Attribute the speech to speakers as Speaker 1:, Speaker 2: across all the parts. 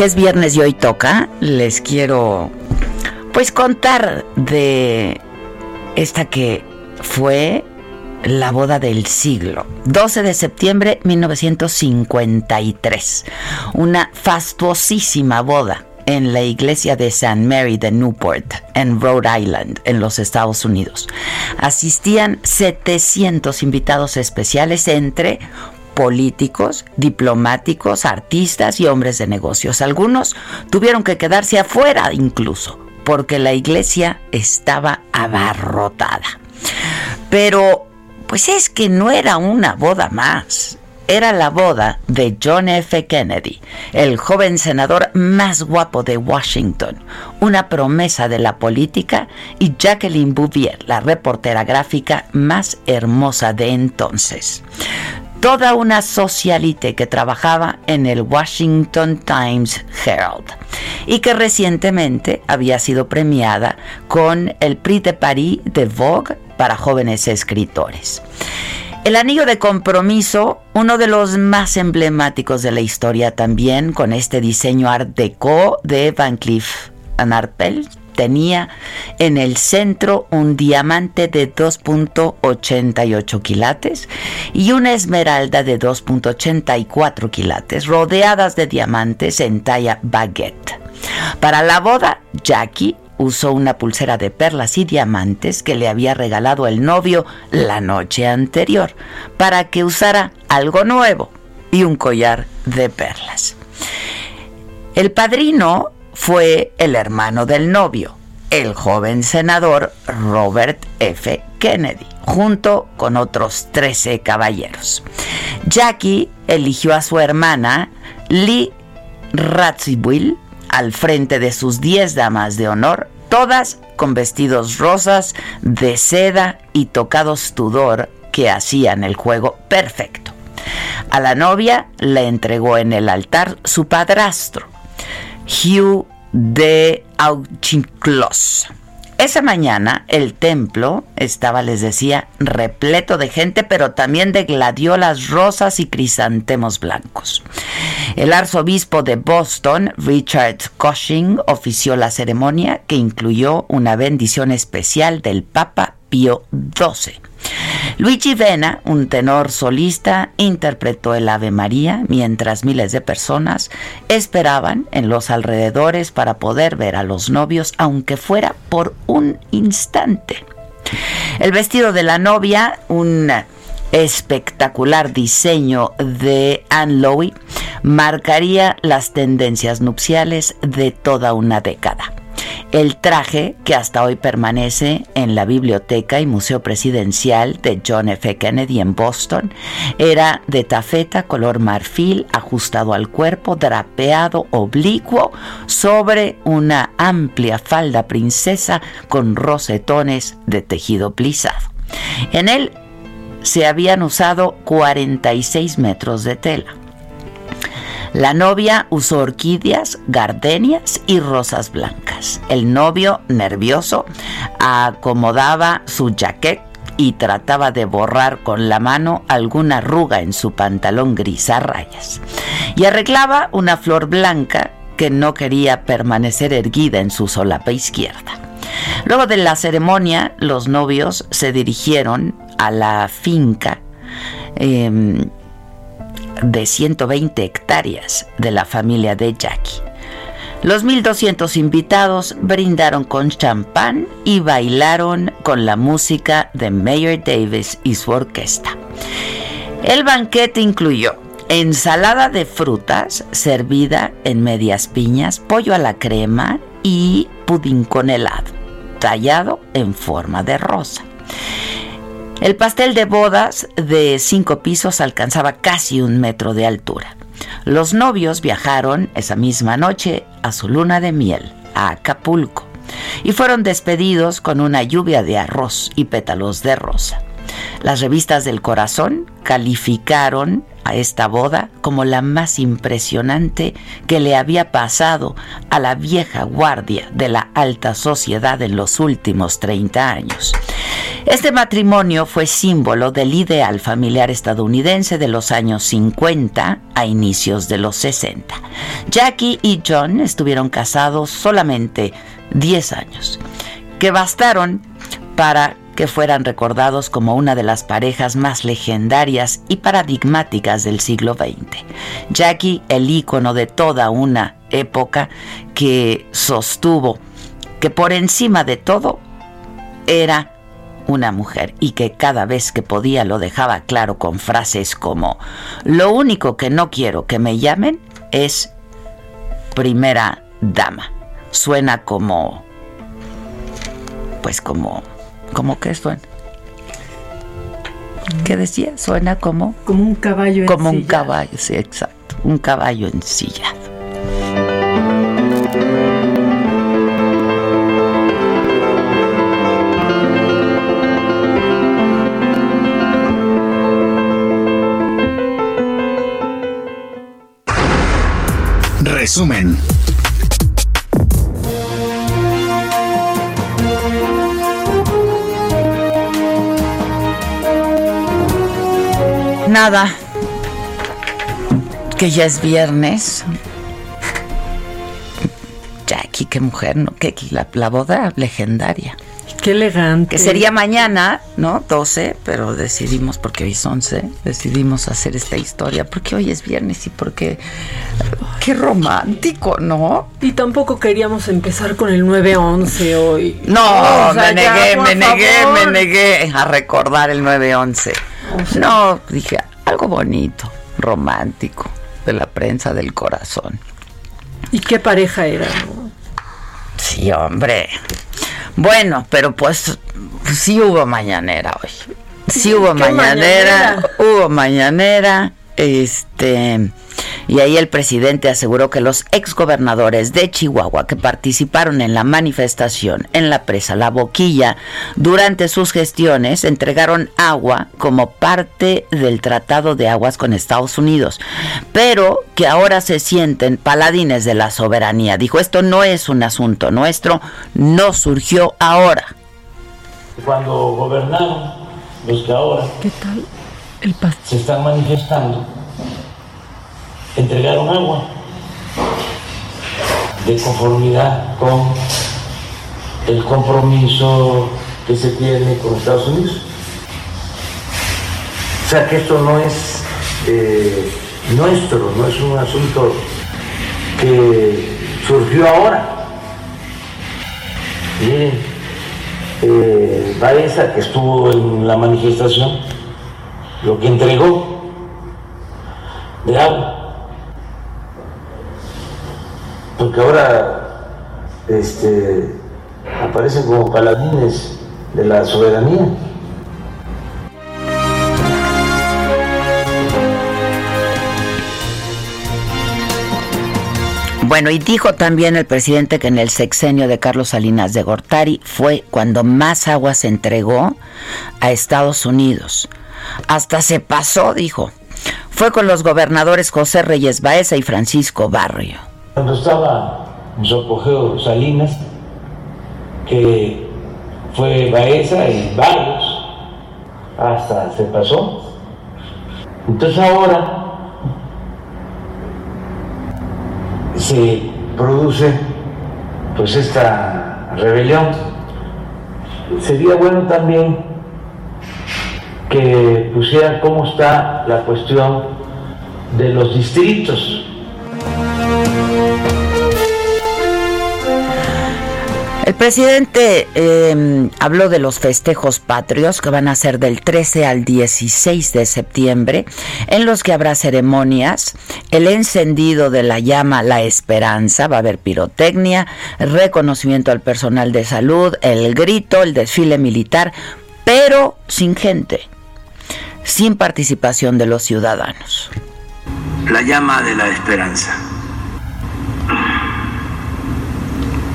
Speaker 1: Porque es viernes y hoy toca, les quiero pues contar de esta que fue la boda del siglo. 12 de septiembre 1953. Una fastuosísima boda en la iglesia de St. Mary de Newport, en Rhode Island, en los Estados Unidos. Asistían 700 invitados especiales entre políticos, diplomáticos, artistas y hombres de negocios. Algunos tuvieron que quedarse afuera incluso, porque la iglesia estaba abarrotada. Pero, pues es que no era una boda más. Era la boda de John F. Kennedy, el joven senador más guapo de Washington, una promesa de la política, y Jacqueline Bouvier, la reportera gráfica más hermosa de entonces toda una socialite que trabajaba en el Washington Times Herald y que recientemente había sido premiada con el Prix de Paris de Vogue para jóvenes escritores. El anillo de compromiso, uno de los más emblemáticos de la historia también, con este diseño art déco de Van Cleef Arpels, tenía en el centro un diamante de 2.88 quilates y una esmeralda de 2.84 quilates, rodeadas de diamantes en talla baguette. Para la boda, Jackie usó una pulsera de perlas y diamantes que le había regalado el novio la noche anterior, para que usara algo nuevo y un collar de perlas. El padrino fue el hermano del novio, el joven senador Robert F. Kennedy, junto con otros 13 caballeros. Jackie eligió a su hermana Lee Radziwill al frente de sus 10 damas de honor, todas con vestidos rosas de seda y tocados tudor que hacían el juego perfecto. A la novia le entregó en el altar su padrastro, Hugh de Auchinclos. Esa mañana el templo estaba, les decía, repleto de gente, pero también de gladiolas rosas y crisantemos blancos. El arzobispo de Boston, Richard Cushing, ofició la ceremonia que incluyó una bendición especial del Papa Pío XII. Luigi Vena, un tenor solista, interpretó el Ave María mientras miles de personas esperaban en los alrededores para poder ver a los novios, aunque fuera por un instante. El vestido de la novia, un espectacular diseño de Anne Lowe, marcaría las tendencias nupciales de toda una década. El traje, que hasta hoy permanece en la Biblioteca y Museo Presidencial de John F. Kennedy en Boston, era de tafeta color marfil, ajustado al cuerpo, drapeado oblicuo sobre una amplia falda princesa con rosetones de tejido plisado. En él se habían usado 46 metros de tela. La novia usó orquídeas, gardenias y rosas blancas. El novio, nervioso, acomodaba su jaquet y trataba de borrar con la mano alguna arruga en su pantalón gris a rayas. Y arreglaba una flor blanca que no quería permanecer erguida en su solapa izquierda. Luego de la ceremonia, los novios se dirigieron a la finca em, de 120 hectáreas de la familia de Jackie. Los 1.200 invitados brindaron con champán y bailaron con la música de Mayor Davis y su orquesta. El banquete incluyó ensalada de frutas servida en medias piñas, pollo a la crema y pudín con helado, tallado en forma de rosa. El pastel de bodas de cinco pisos alcanzaba casi un metro de altura. Los novios viajaron esa misma noche a su luna de miel, a Acapulco, y fueron despedidos con una lluvia de arroz y pétalos de rosa. Las revistas del corazón calificaron a esta boda como la más impresionante que le había pasado a la vieja guardia de la alta sociedad en los últimos 30 años. Este matrimonio fue símbolo del ideal familiar estadounidense de los años 50 a inicios de los 60. Jackie y John estuvieron casados solamente 10 años, que bastaron para que fueran recordados como una de las parejas más legendarias y paradigmáticas del siglo XX. Jackie, el ícono de toda una época que sostuvo que por encima de todo era una mujer y que cada vez que podía lo dejaba claro con frases como, lo único que no quiero que me llamen es primera dama. Suena como, pues como, como que suena. ¿Qué decía? Suena como...
Speaker 2: Como un caballo
Speaker 1: Como un caballo, sí, exacto. Un caballo ensillado.
Speaker 3: Resumen.
Speaker 1: Nada, que ya es viernes. Jackie, qué mujer, ¿no? Que la, la boda legendaria.
Speaker 2: Qué elegante.
Speaker 1: Que sería mañana, ¿no? 12, pero decidimos, porque hoy es 11, decidimos hacer esta historia, porque hoy es viernes y porque... Qué romántico, ¿no?
Speaker 2: Y tampoco queríamos empezar con el 9-11 hoy.
Speaker 1: No, o sea, me negué, me negué, me negué a recordar el 9-11. no, dije, algo bonito, romántico, de la prensa del corazón.
Speaker 2: ¿Y qué pareja era? No?
Speaker 1: Sí, hombre. Bueno, pero pues sí hubo mañanera hoy. Sí hubo mañanera, mañanera, hubo mañanera, este, y ahí el presidente aseguró que los exgobernadores de Chihuahua que participaron en la manifestación en la presa La Boquilla durante sus gestiones entregaron agua como parte del Tratado de Aguas con Estados Unidos, pero que ahora se sienten paladines de la soberanía. Dijo, esto no es un asunto nuestro, no surgió ahora.
Speaker 4: Cuando gobernaron los que ahora
Speaker 2: ¿Qué tal?
Speaker 4: Se están manifestando entregaron agua de conformidad con el compromiso que se tiene con Estados Unidos. sea que esto no es eh, nuestro, no es un asunto que surgió ahora. Miren, eh, Baeza, que estuvo en la manifestación, lo que entregó de agua. Porque ahora este, aparecen como paladines de la soberanía.
Speaker 1: Bueno, y dijo también el presidente que en el sexenio de Carlos Salinas de Gortari fue cuando más agua se entregó a Estados Unidos. Hasta se pasó, dijo. Fue con los gobernadores José Reyes Baeza y Francisco Barrio.
Speaker 4: Cuando estaba en su apogeo Salinas, que fue Baeza y Barrios, hasta se pasó. Entonces ahora se produce pues esta rebelión. Sería bueno también que pusieran cómo está la cuestión de los distritos.
Speaker 1: El presidente eh, habló de los festejos patrios que van a ser del 13 al 16 de septiembre, en los que habrá ceremonias, el encendido de la llama La Esperanza, va a haber pirotecnia, reconocimiento al personal de salud, el grito, el desfile militar, pero sin gente, sin participación de los ciudadanos.
Speaker 4: La llama de la esperanza.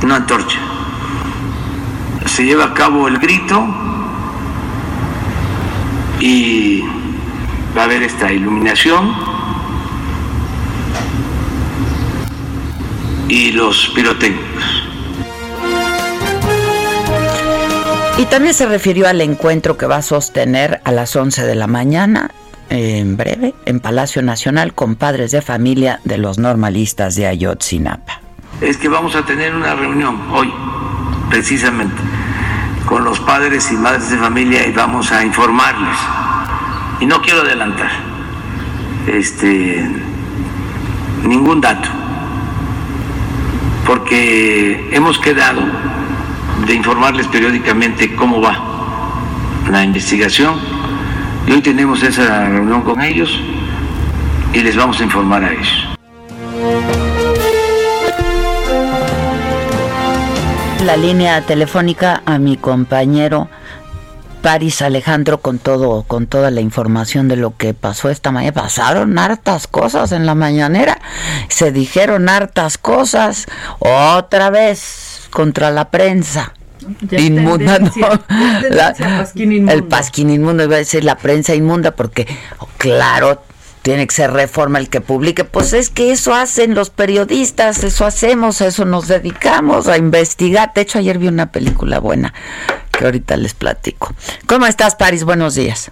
Speaker 4: Una antorcha se lleva a cabo el grito y va a haber esta iluminación y los pirotécnicos.
Speaker 1: Y también se refirió al encuentro que va a sostener a las 11 de la mañana, en breve, en Palacio Nacional con padres de familia de los normalistas de Ayotzinapa.
Speaker 4: Es que vamos a tener una reunión hoy, precisamente con los padres y madres de familia y vamos a informarles. Y no quiero adelantar este, ningún dato, porque hemos quedado de informarles periódicamente cómo va la investigación y hoy tenemos esa reunión con ellos y les vamos a informar a ellos.
Speaker 1: la línea telefónica a mi compañero Paris Alejandro con todo, con toda la información de lo que pasó esta mañana. Pasaron hartas cosas en la mañanera, se dijeron hartas cosas otra vez contra la prensa. inmunda, no. El pasquín inmundo, iba a decir la prensa inmunda, porque, claro, tiene que ser reforma el que publique. Pues es que eso hacen los periodistas, eso hacemos, a eso nos dedicamos, a investigar. De hecho, ayer vi una película buena que ahorita les platico. ¿Cómo estás, París? Buenos días.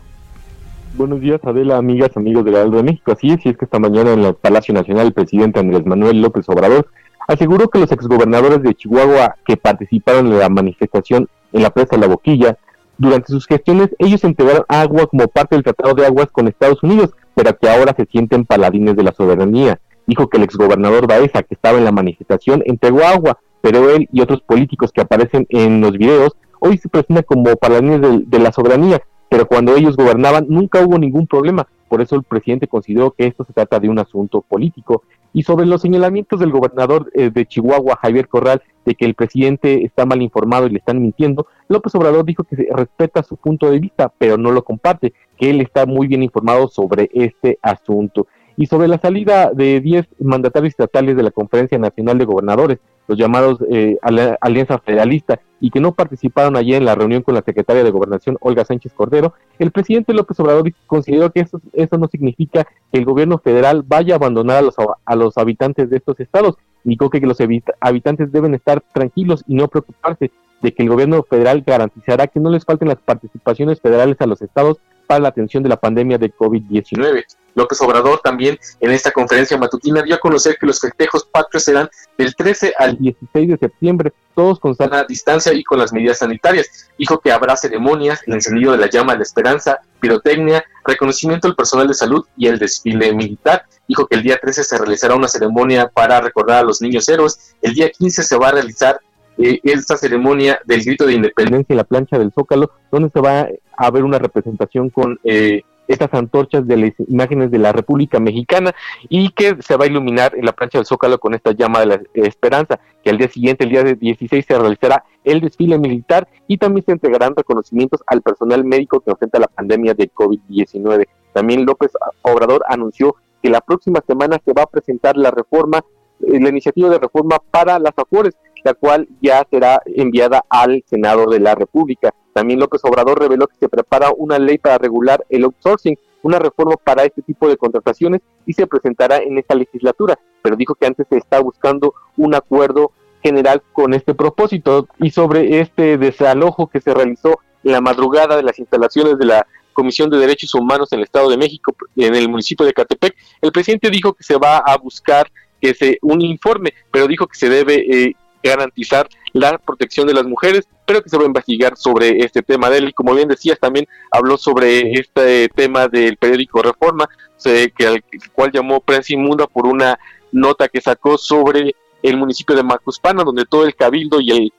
Speaker 5: Buenos días, Adela, amigas, amigos de Aldo de México. Así es, y es que esta mañana en el Palacio Nacional el presidente Andrés Manuel López Obrador aseguró que los exgobernadores de Chihuahua que participaron en la manifestación en la presa de La Boquilla, durante sus gestiones ellos entregaron agua como parte del Tratado de Aguas con Estados Unidos, pero que ahora se sienten paladines de la soberanía. Dijo que el exgobernador Baeza, que estaba en la manifestación, entregó agua, pero él y otros políticos que aparecen en los videos hoy se presentan como paladines de, la soberanía, pero cuando ellos gobernaban nunca hubo ningún problema. Por eso el presidente consideró que esto se trata de un asunto político. Y sobre los señalamientos del gobernador eh, de Chihuahua, Javier Corral, de que el presidente está mal informado y le están mintiendo, López Obrador dijo que respeta su punto de vista, pero no lo comparte, que él está muy bien informado sobre este asunto. Y sobre la salida de 10 mandatarios estatales de la Conferencia Nacional de Gobernadores, los llamados eh, Alianza Federalista, y que no participaron allí en la reunión con la secretaria de Gobernación, Olga Sánchez Cordero, el presidente López Obrador consideró que eso, eso no significa que el gobierno federal vaya a abandonar a los, a los habitantes de estos estados, indicó que los habitantes deben estar tranquilos y no preocuparse de que el gobierno federal garantizará que no les falten las participaciones federales a los estados la atención de la pandemia de COVID-19. López Obrador también en esta conferencia matutina dio a conocer que los festejos patrios serán del 13 al 16 de septiembre, todos con sana distancia y con las medidas sanitarias. Dijo que habrá ceremonias, el encendido de la llama de la esperanza, pirotecnia, reconocimiento al personal de salud y el desfile militar. Dijo que el día 13 se realizará una ceremonia para recordar a los niños héroes. El día 15 se va a realizar eh, esta ceremonia del grito de independencia en la plancha del Zócalo, donde se va a ver una representación con eh, estas antorchas de las imágenes de la República Mexicana y que se va a iluminar en la plancha del Zócalo con esta llama de la esperanza, que al día siguiente, el día 16, se realizará el desfile militar y también se entregarán reconocimientos al personal médico que enfrenta la pandemia de COVID-19. También López Obrador anunció que la próxima semana se va a presentar la reforma, eh, la iniciativa de reforma para las AFORES, la cual ya será enviada al Senado de la República. También López Obrador reveló que se prepara una ley para regular el outsourcing, una reforma para este tipo de contrataciones y se presentará en esta legislatura, pero dijo que antes se está buscando un acuerdo general con este propósito y sobre este desalojo que se realizó en la madrugada de las instalaciones de la Comisión de Derechos Humanos en el Estado de México, en el municipio de Catepec, el presidente dijo que se va a buscar que se un informe, pero dijo que se debe eh, garantizar la protección de las mujeres, pero que se va a investigar sobre este tema de él. Y como bien decías, también habló sobre este tema del periódico Reforma, que al cual llamó prensa inmunda por una nota que sacó sobre el municipio de Macuspana, donde todo el cabildo y el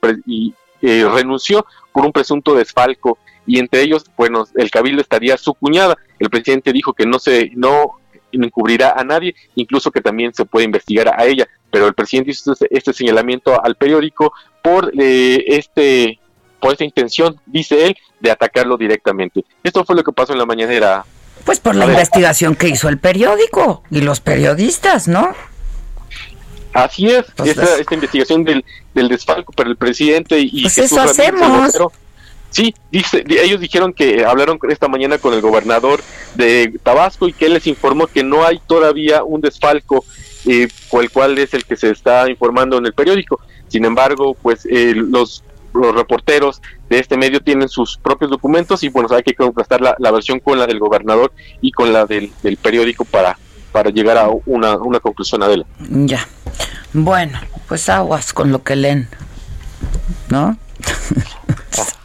Speaker 5: eh, renunció por un presunto desfalco y entre ellos, bueno, el cabildo estaría su cuñada. El presidente dijo que no se no encubrirá a nadie, incluso que también se puede investigar a ella pero el presidente hizo este, este señalamiento al periódico por eh, este por esta intención, dice él, de atacarlo directamente. Esto fue lo que pasó en la mañanera.
Speaker 1: Pues por la investigación que hizo el periódico y los periodistas, ¿no?
Speaker 5: Así es, pues esta, investigación del, del desfalco, pero el presidente y
Speaker 1: pues eso hacemos.
Speaker 5: Sí, dice, ellos dijeron que hablaron esta mañana con el gobernador de Tabasco y que él les informó que no hay todavía un desfalco eh, el cual es el que se está informando en el periódico. Sin embargo, pues eh, los, los reporteros de este medio tienen sus propios documentos y bueno, hay que contrastar la, versión con la del gobernador y con la del, periódico para, para llegar a una, una conclusión, Adela.
Speaker 1: Ya. Bueno, pues aguas con lo que leen, ¿no?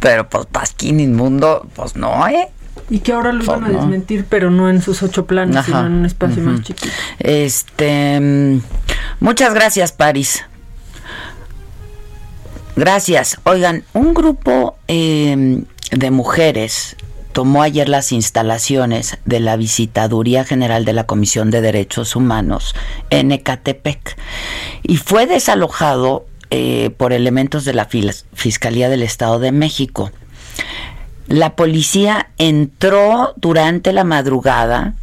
Speaker 1: Pero pues Pasquín inmundo, pues no, ¿eh?
Speaker 2: Y que ahora lo van a desmentir, pero no en sus ocho planos, sino en un espacio más chiquito.
Speaker 1: Este, mm, muchas gracias, Paris. Gracias. Oigan, un grupo em, de mujeres tomó ayer las instalaciones de la Visitaduría General de la Comisión de Derechos Humanos en Ecatepec y fue desalojado eh, por elementos de la Fiscalía del Estado de México. La policía entró durante la madrugada,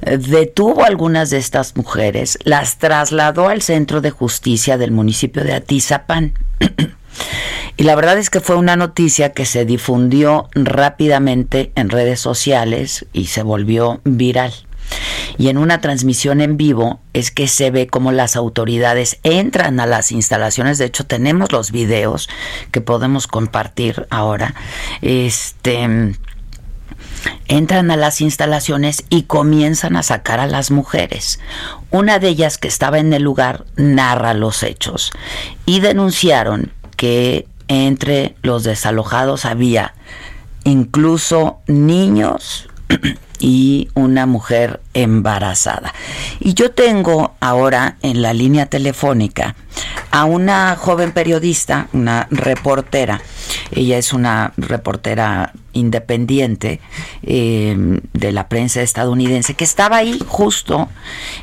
Speaker 1: detuvo a algunas de estas mujeres, las trasladó al centro de justicia del municipio de Atizapán. y la verdad es que fue una noticia que se difundió rápidamente en redes sociales y se volvió viral. Y en una transmisión en vivo es que se ve cómo las autoridades entran a las instalaciones. De hecho, tenemos los videos que podemos compartir ahora. Este entran a las instalaciones y comienzan a sacar a las mujeres. Una de ellas que estaba en el lugar narra los hechos y denunciaron que entre los desalojados había incluso niños y una mujer embarazada. Y yo tengo ahora en la línea telefónica a una joven periodista, una reportera. Ella es una reportera independiente eh, de la prensa estadounidense que estaba ahí justo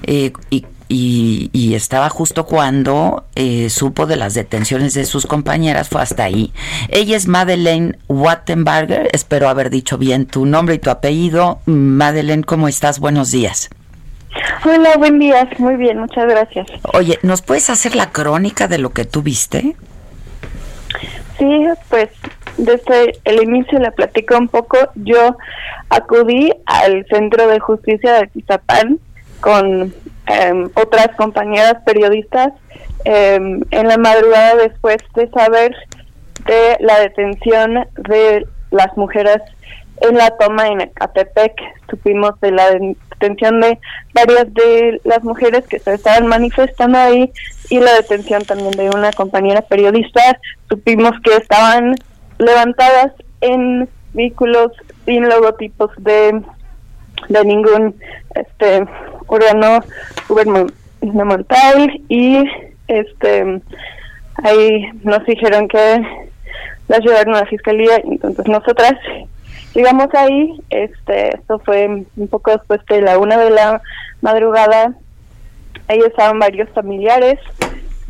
Speaker 1: eh, y y, estaba justo cuando eh, supo de las detenciones de sus compañeras, fue hasta ahí. Ella es Madeleine Wattenberger, espero haber dicho bien tu nombre y tu apellido. Madeleine, ¿cómo estás? Buenos días.
Speaker 6: Hola, buen día, muy bien, muchas gracias.
Speaker 1: Oye, ¿nos puedes hacer la crónica de lo que tú viste?
Speaker 6: Sí, pues desde el inicio la platico un poco. Yo acudí al Centro de Justicia de Tizapán con Em, otras compañeras periodistas em, en la madrugada después de saber de la detención de las mujeres en la toma en Ecatepec supimos de la detención de varias de las mujeres que se estaban manifestando ahí y la detención también de una compañera periodista. Supimos que estaban levantadas en vehículos sin logotipos de, de ningún este órgano gubernamental y este ahí nos dijeron que las llevaron a la fiscalía entonces nosotras llegamos ahí este esto fue un poco después de la una de la madrugada ahí estaban varios familiares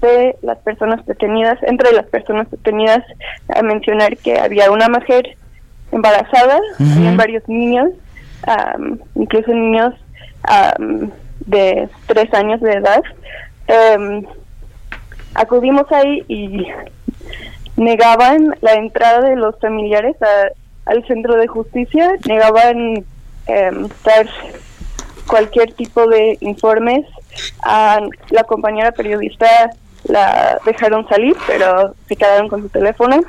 Speaker 6: de las personas detenidas entre las personas detenidas a mencionar que había una mujer embarazada había varios niños incluso niños de tres años de edad em, acudimos ahí y negaban la entrada de los familiares al centro de justicia, negaban eh, dar cualquier tipo de informes. A la compañera periodista la dejaron salir, pero se quedaron con su teléfono.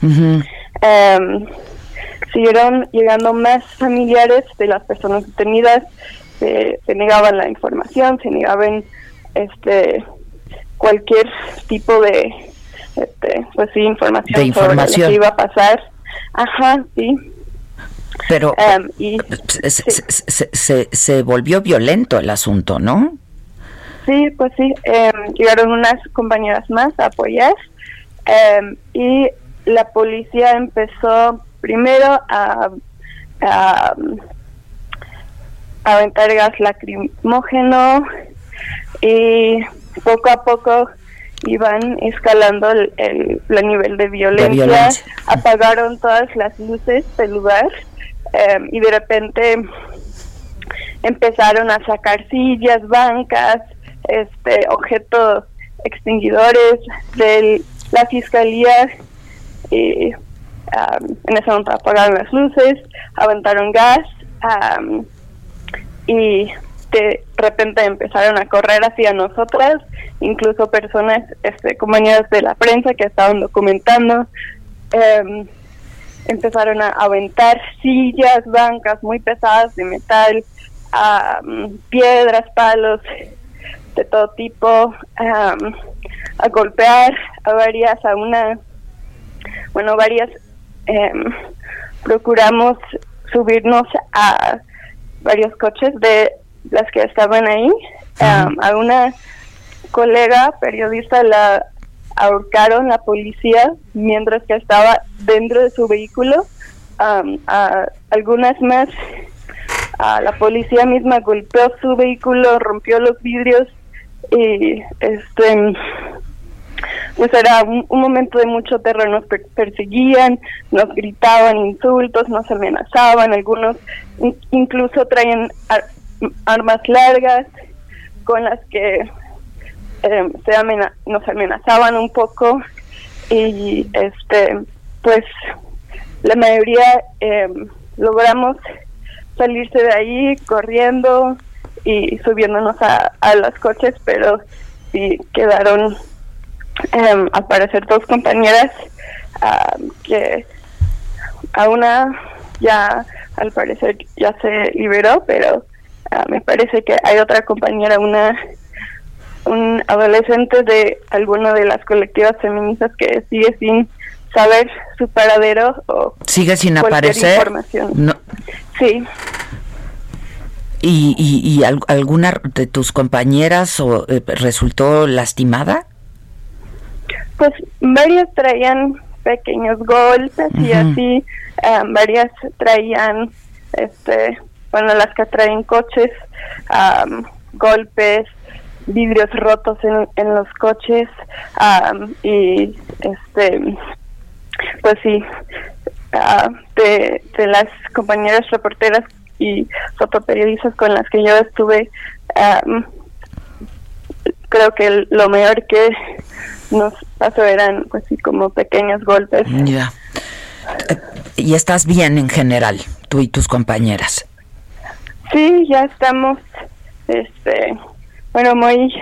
Speaker 6: Em, siguieron llegando más familiares de las personas detenidas, se, se negaban la información, se negaban este cualquier tipo de este, pues sí, información, sobre lo que iba a pasar. Ajá, sí.
Speaker 1: Pero em, y, se, se, se, volvió violento el asunto, ¿no?
Speaker 6: Sí, pues sí. Em, llegaron unas compañeras más a apoyar em, y la policía empezó primero a, a, a aventar gas lacrimógeno y poco a poco iban escalando el, el, nivel de violencia, apagaron todas las luces del lugar em, y de repente empezaron a sacar sillas, bancas, este objetos extinguidores de la fiscalía y en ese momento apagaron las luces, aventaron gas y de repente empezaron a correr hacia nosotras, incluso personas, este, compañeras de la prensa que estaban documentando, em, empezaron a aventar sillas, bancas muy pesadas de metal, piedras, palos de todo tipo, a golpear a varias, a una, bueno, varias, em, procuramos subirnos a varios coches de las que estaban ahí. a una colega periodista la ahorcaron la policía mientras que estaba dentro de su vehículo. a algunas más, a la policía misma golpeó su vehículo, rompió los vidrios y este pues era un, momento de mucho terror, nos perseguían, nos gritaban insultos, nos amenazaban, algunos incluso traían armas largas con las que em, se nos amenazaban un poco. Y este pues la mayoría em, logramos salirse de ahí corriendo y subiéndonos a, a los coches pero sí quedaron eh, al parecer dos compañeras que a una ya al parecer ya se liberó pero Ah, me parece que hay otra compañera, una un adolescente de alguna de las colectivas feministas que sigue sin saber su paradero o
Speaker 1: sigue sin aparecer
Speaker 6: información. Sí.
Speaker 1: ¿Y, y, alguna de tus compañeras o, eh, resultó lastimada?
Speaker 6: Pues varias traían pequeños golpes y así, ah, varias traían este bueno, las que traen coches, golpes, vidrios rotos en, en los coches y este pues sí ah, de, de, las compañeras reporteras y fotoperiodistas con las que yo estuve creo que lo mejor que nos pasó eran pues sí como pequeños golpes.
Speaker 1: Ya. Y estás bien en general tú y tus compañeras.
Speaker 6: Sí, ya estamos, este, bueno, muy,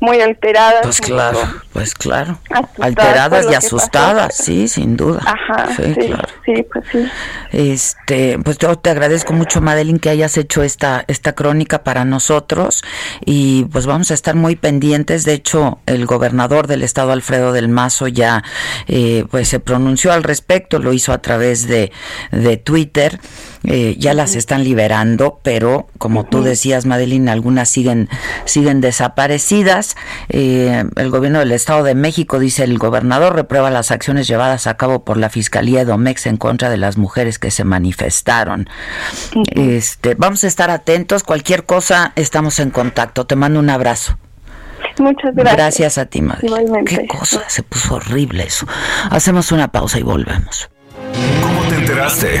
Speaker 6: muy alteradas.
Speaker 1: Pues claro. Pues claro, alteradas y asustadas, sí, sin duda.
Speaker 6: Ajá, sí, claro. sí, pues sí.
Speaker 1: Este, pues yo te agradezco mucho, Madeline, que hayas hecho esta esta crónica para nosotros y pues vamos a estar muy pendientes. De hecho, el gobernador del estado, Alfredo del Mazo, ya eh, pues se pronunció al respecto, lo hizo a través de, de Twitter. Eh, ya las están liberando, pero como tú decías, Madeline, algunas siguen siguen desaparecidas. Eh, el gobierno del Estado de México dice el gobernador reprueba las acciones llevadas a cabo por la Fiscalía de Domex en contra de las mujeres que se manifestaron. Este, vamos a estar atentos. Cualquier cosa, estamos en contacto. Te mando un abrazo.
Speaker 6: Muchas gracias.
Speaker 1: Gracias a ti, Madeline. Qué cosa, se puso horrible eso. Hacemos una pausa y volvemos.
Speaker 7: ¿Cómo te enteraste?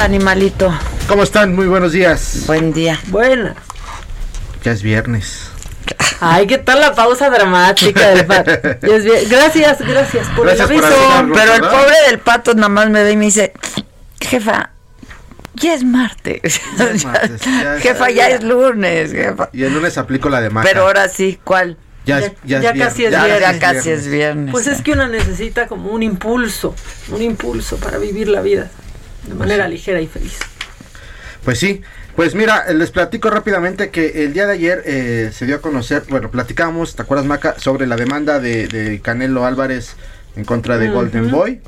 Speaker 1: Animalito.
Speaker 8: ¿Cómo están? Muy buenos días.
Speaker 1: Buen día.
Speaker 2: Buena.
Speaker 8: Ya es viernes.
Speaker 2: Ay, ¿qué tal la pausa dramática del pato? Gracias, gracias por
Speaker 1: el aviso. Pero el pobre del pato nada más me ve y me dice, jefa, ya es martes. jefa, ya es lunes, jefa.
Speaker 8: Y el lunes aplico la de.
Speaker 1: Pero ahora sí, ¿cuál?
Speaker 8: Ya,
Speaker 2: ya, ya, casi es viernes.
Speaker 1: Ya casi es viernes.
Speaker 2: Pues es que una necesita como un impulso, un impulso para vivir la vida de manera ligera y feliz.
Speaker 8: Pues sí, pues mira, les platico rápidamente que el día de ayer eh, se dio a conocer, bueno, platicamos, ¿te acuerdas Maca? Sobre la demanda de, Canelo Álvarez en contra de Golden Boy.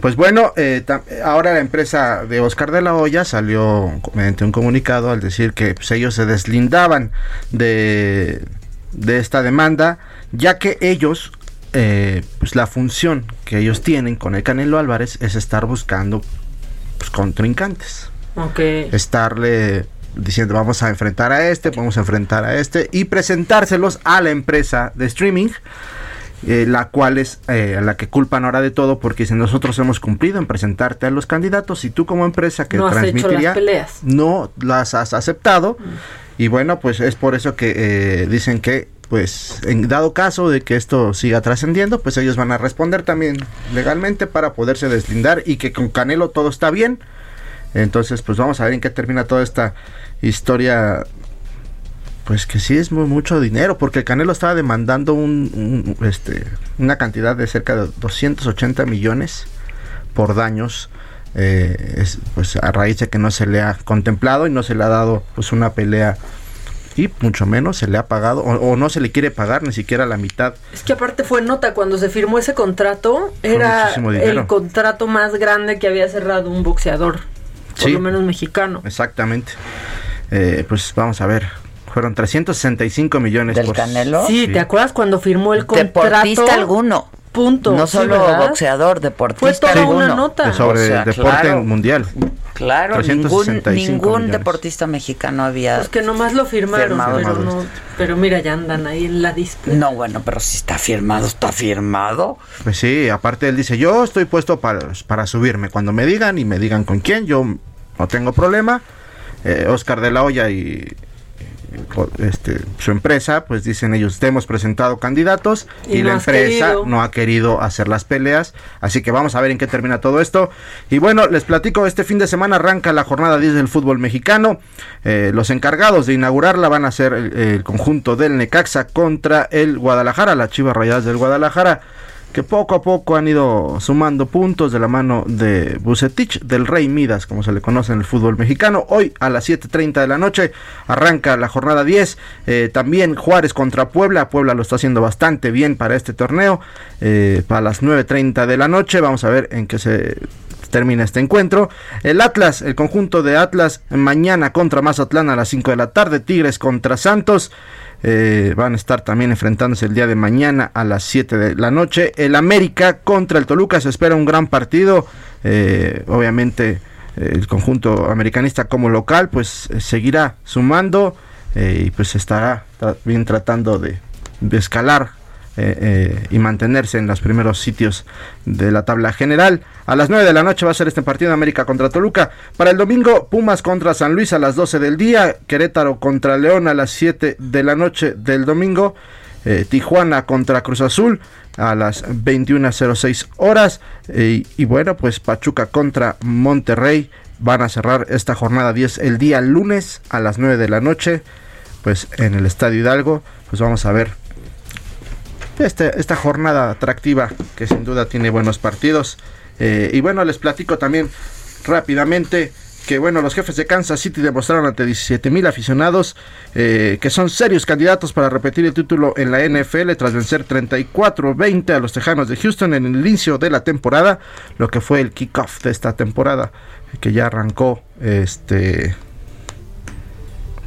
Speaker 8: Pues bueno, eh, ahora la empresa de Oscar de la Hoya salió mediante un comunicado al decir que pues, ellos se deslindaban de, de esta demanda, ya que ellos eh, pues la función que ellos tienen con el Canelo Álvarez es estar buscando pues, contrincantes. Estarle diciendo vamos a enfrentar a este, vamos a enfrentar a este y presentárselos a la empresa de streaming. Eh, la cual es eh, la que culpan ahora de todo porque si nosotros hemos cumplido en presentarte a los candidatos y tú como empresa que
Speaker 2: no
Speaker 8: transmitiría
Speaker 2: las
Speaker 8: no las has aceptado mm. y bueno pues es por eso que eh, dicen que pues en dado caso de que esto siga trascendiendo, pues ellos van a responder también legalmente para poderse deslindar y que con Canelo todo está bien. Entonces, pues vamos a ver en qué termina toda esta historia. Pues que sí es muy, mucho dinero, porque Canelo estaba demandando un, este, una cantidad de cerca de 280 millones por daños eh, pues a raíz de que no se le ha contemplado y no se le ha dado pues una pelea y mucho menos se le ha pagado o, no se le quiere pagar ni siquiera la mitad.
Speaker 2: Es que aparte fue nota cuando se firmó ese contrato, era el contrato más grande que había cerrado un boxeador, por lo menos mexicano.
Speaker 8: Exactamente. Eh, pues vamos a ver. Fueron 365 millones.
Speaker 1: ¿Del Canelo?
Speaker 2: Sí, ¿te acuerdas cuando firmó el contrato?
Speaker 1: ¿Deportista alguno?
Speaker 2: Punto.
Speaker 1: No solo boxeador, deportista.
Speaker 2: Fue toda una nota.
Speaker 8: Sobre deporte mundial.
Speaker 1: Claro, ningún, ningún deportista mexicano había.
Speaker 2: Pues que nomás lo firmaron, pero, no, pero mira, ya andan ahí en la disputa.
Speaker 1: No, bueno, pero si está firmado, está firmado.
Speaker 8: Pues sí, aparte él dice: Yo estoy puesto para, para subirme. Cuando me digan y me digan con quién, yo no tengo problema. Eh, Oscar de la Hoya y este, su empresa, pues dicen ellos, te hemos presentado candidatos y, la empresa no ha querido hacer las peleas, así que vamos a ver en qué termina todo esto. Y bueno, les platico, este fin de semana arranca la jornada 10 del fútbol mexicano, eh, los encargados de inaugurarla van a ser el, conjunto del Necaxa contra el Guadalajara, las Chivas Rayadas del Guadalajara que poco a poco han ido sumando puntos de la mano de Bucetich, del Rey Midas, como se le conoce en el fútbol mexicano. Hoy a las 7.30 de la noche arranca la jornada 10. Eh, también Juárez contra Puebla. Puebla lo está haciendo bastante bien para este torneo. Eh, para las 9.30 de la noche. Vamos a ver en qué se termina este encuentro. El Atlas, el conjunto de Atlas, mañana contra Mazatlán a las 5 de la tarde. Tigres contra Santos. Eh, van a estar también enfrentándose el día de mañana a las 7 de la noche. El América contra el Toluca se espera un gran partido. Eh, obviamente el conjunto americanista como local pues seguirá sumando y pues estará bien tratando de, de escalar eh, eh, y mantenerse en los primeros sitios de la tabla general. A las 9 de la noche va a ser este partido de América contra Toluca. Para el domingo, Pumas contra San Luis a las 12 del día, Querétaro contra León a las 7 de la noche del domingo, eh, Tijuana contra Cruz Azul a las 21.06 horas y bueno, pues Pachuca contra Monterrey van a cerrar esta jornada 10 el día lunes a las 9 de la noche, pues en el Estadio Hidalgo, pues vamos a ver este, esta jornada atractiva que sin duda tiene buenos partidos. Eh, y bueno, les platico también rápidamente que bueno, los jefes de Kansas City demostraron ante 17 mil aficionados eh, que son serios candidatos para repetir el título en la NFL tras vencer 34-20 a los Tejanos de Houston en el inicio de la temporada, lo que fue el kickoff de esta temporada que ya arrancó este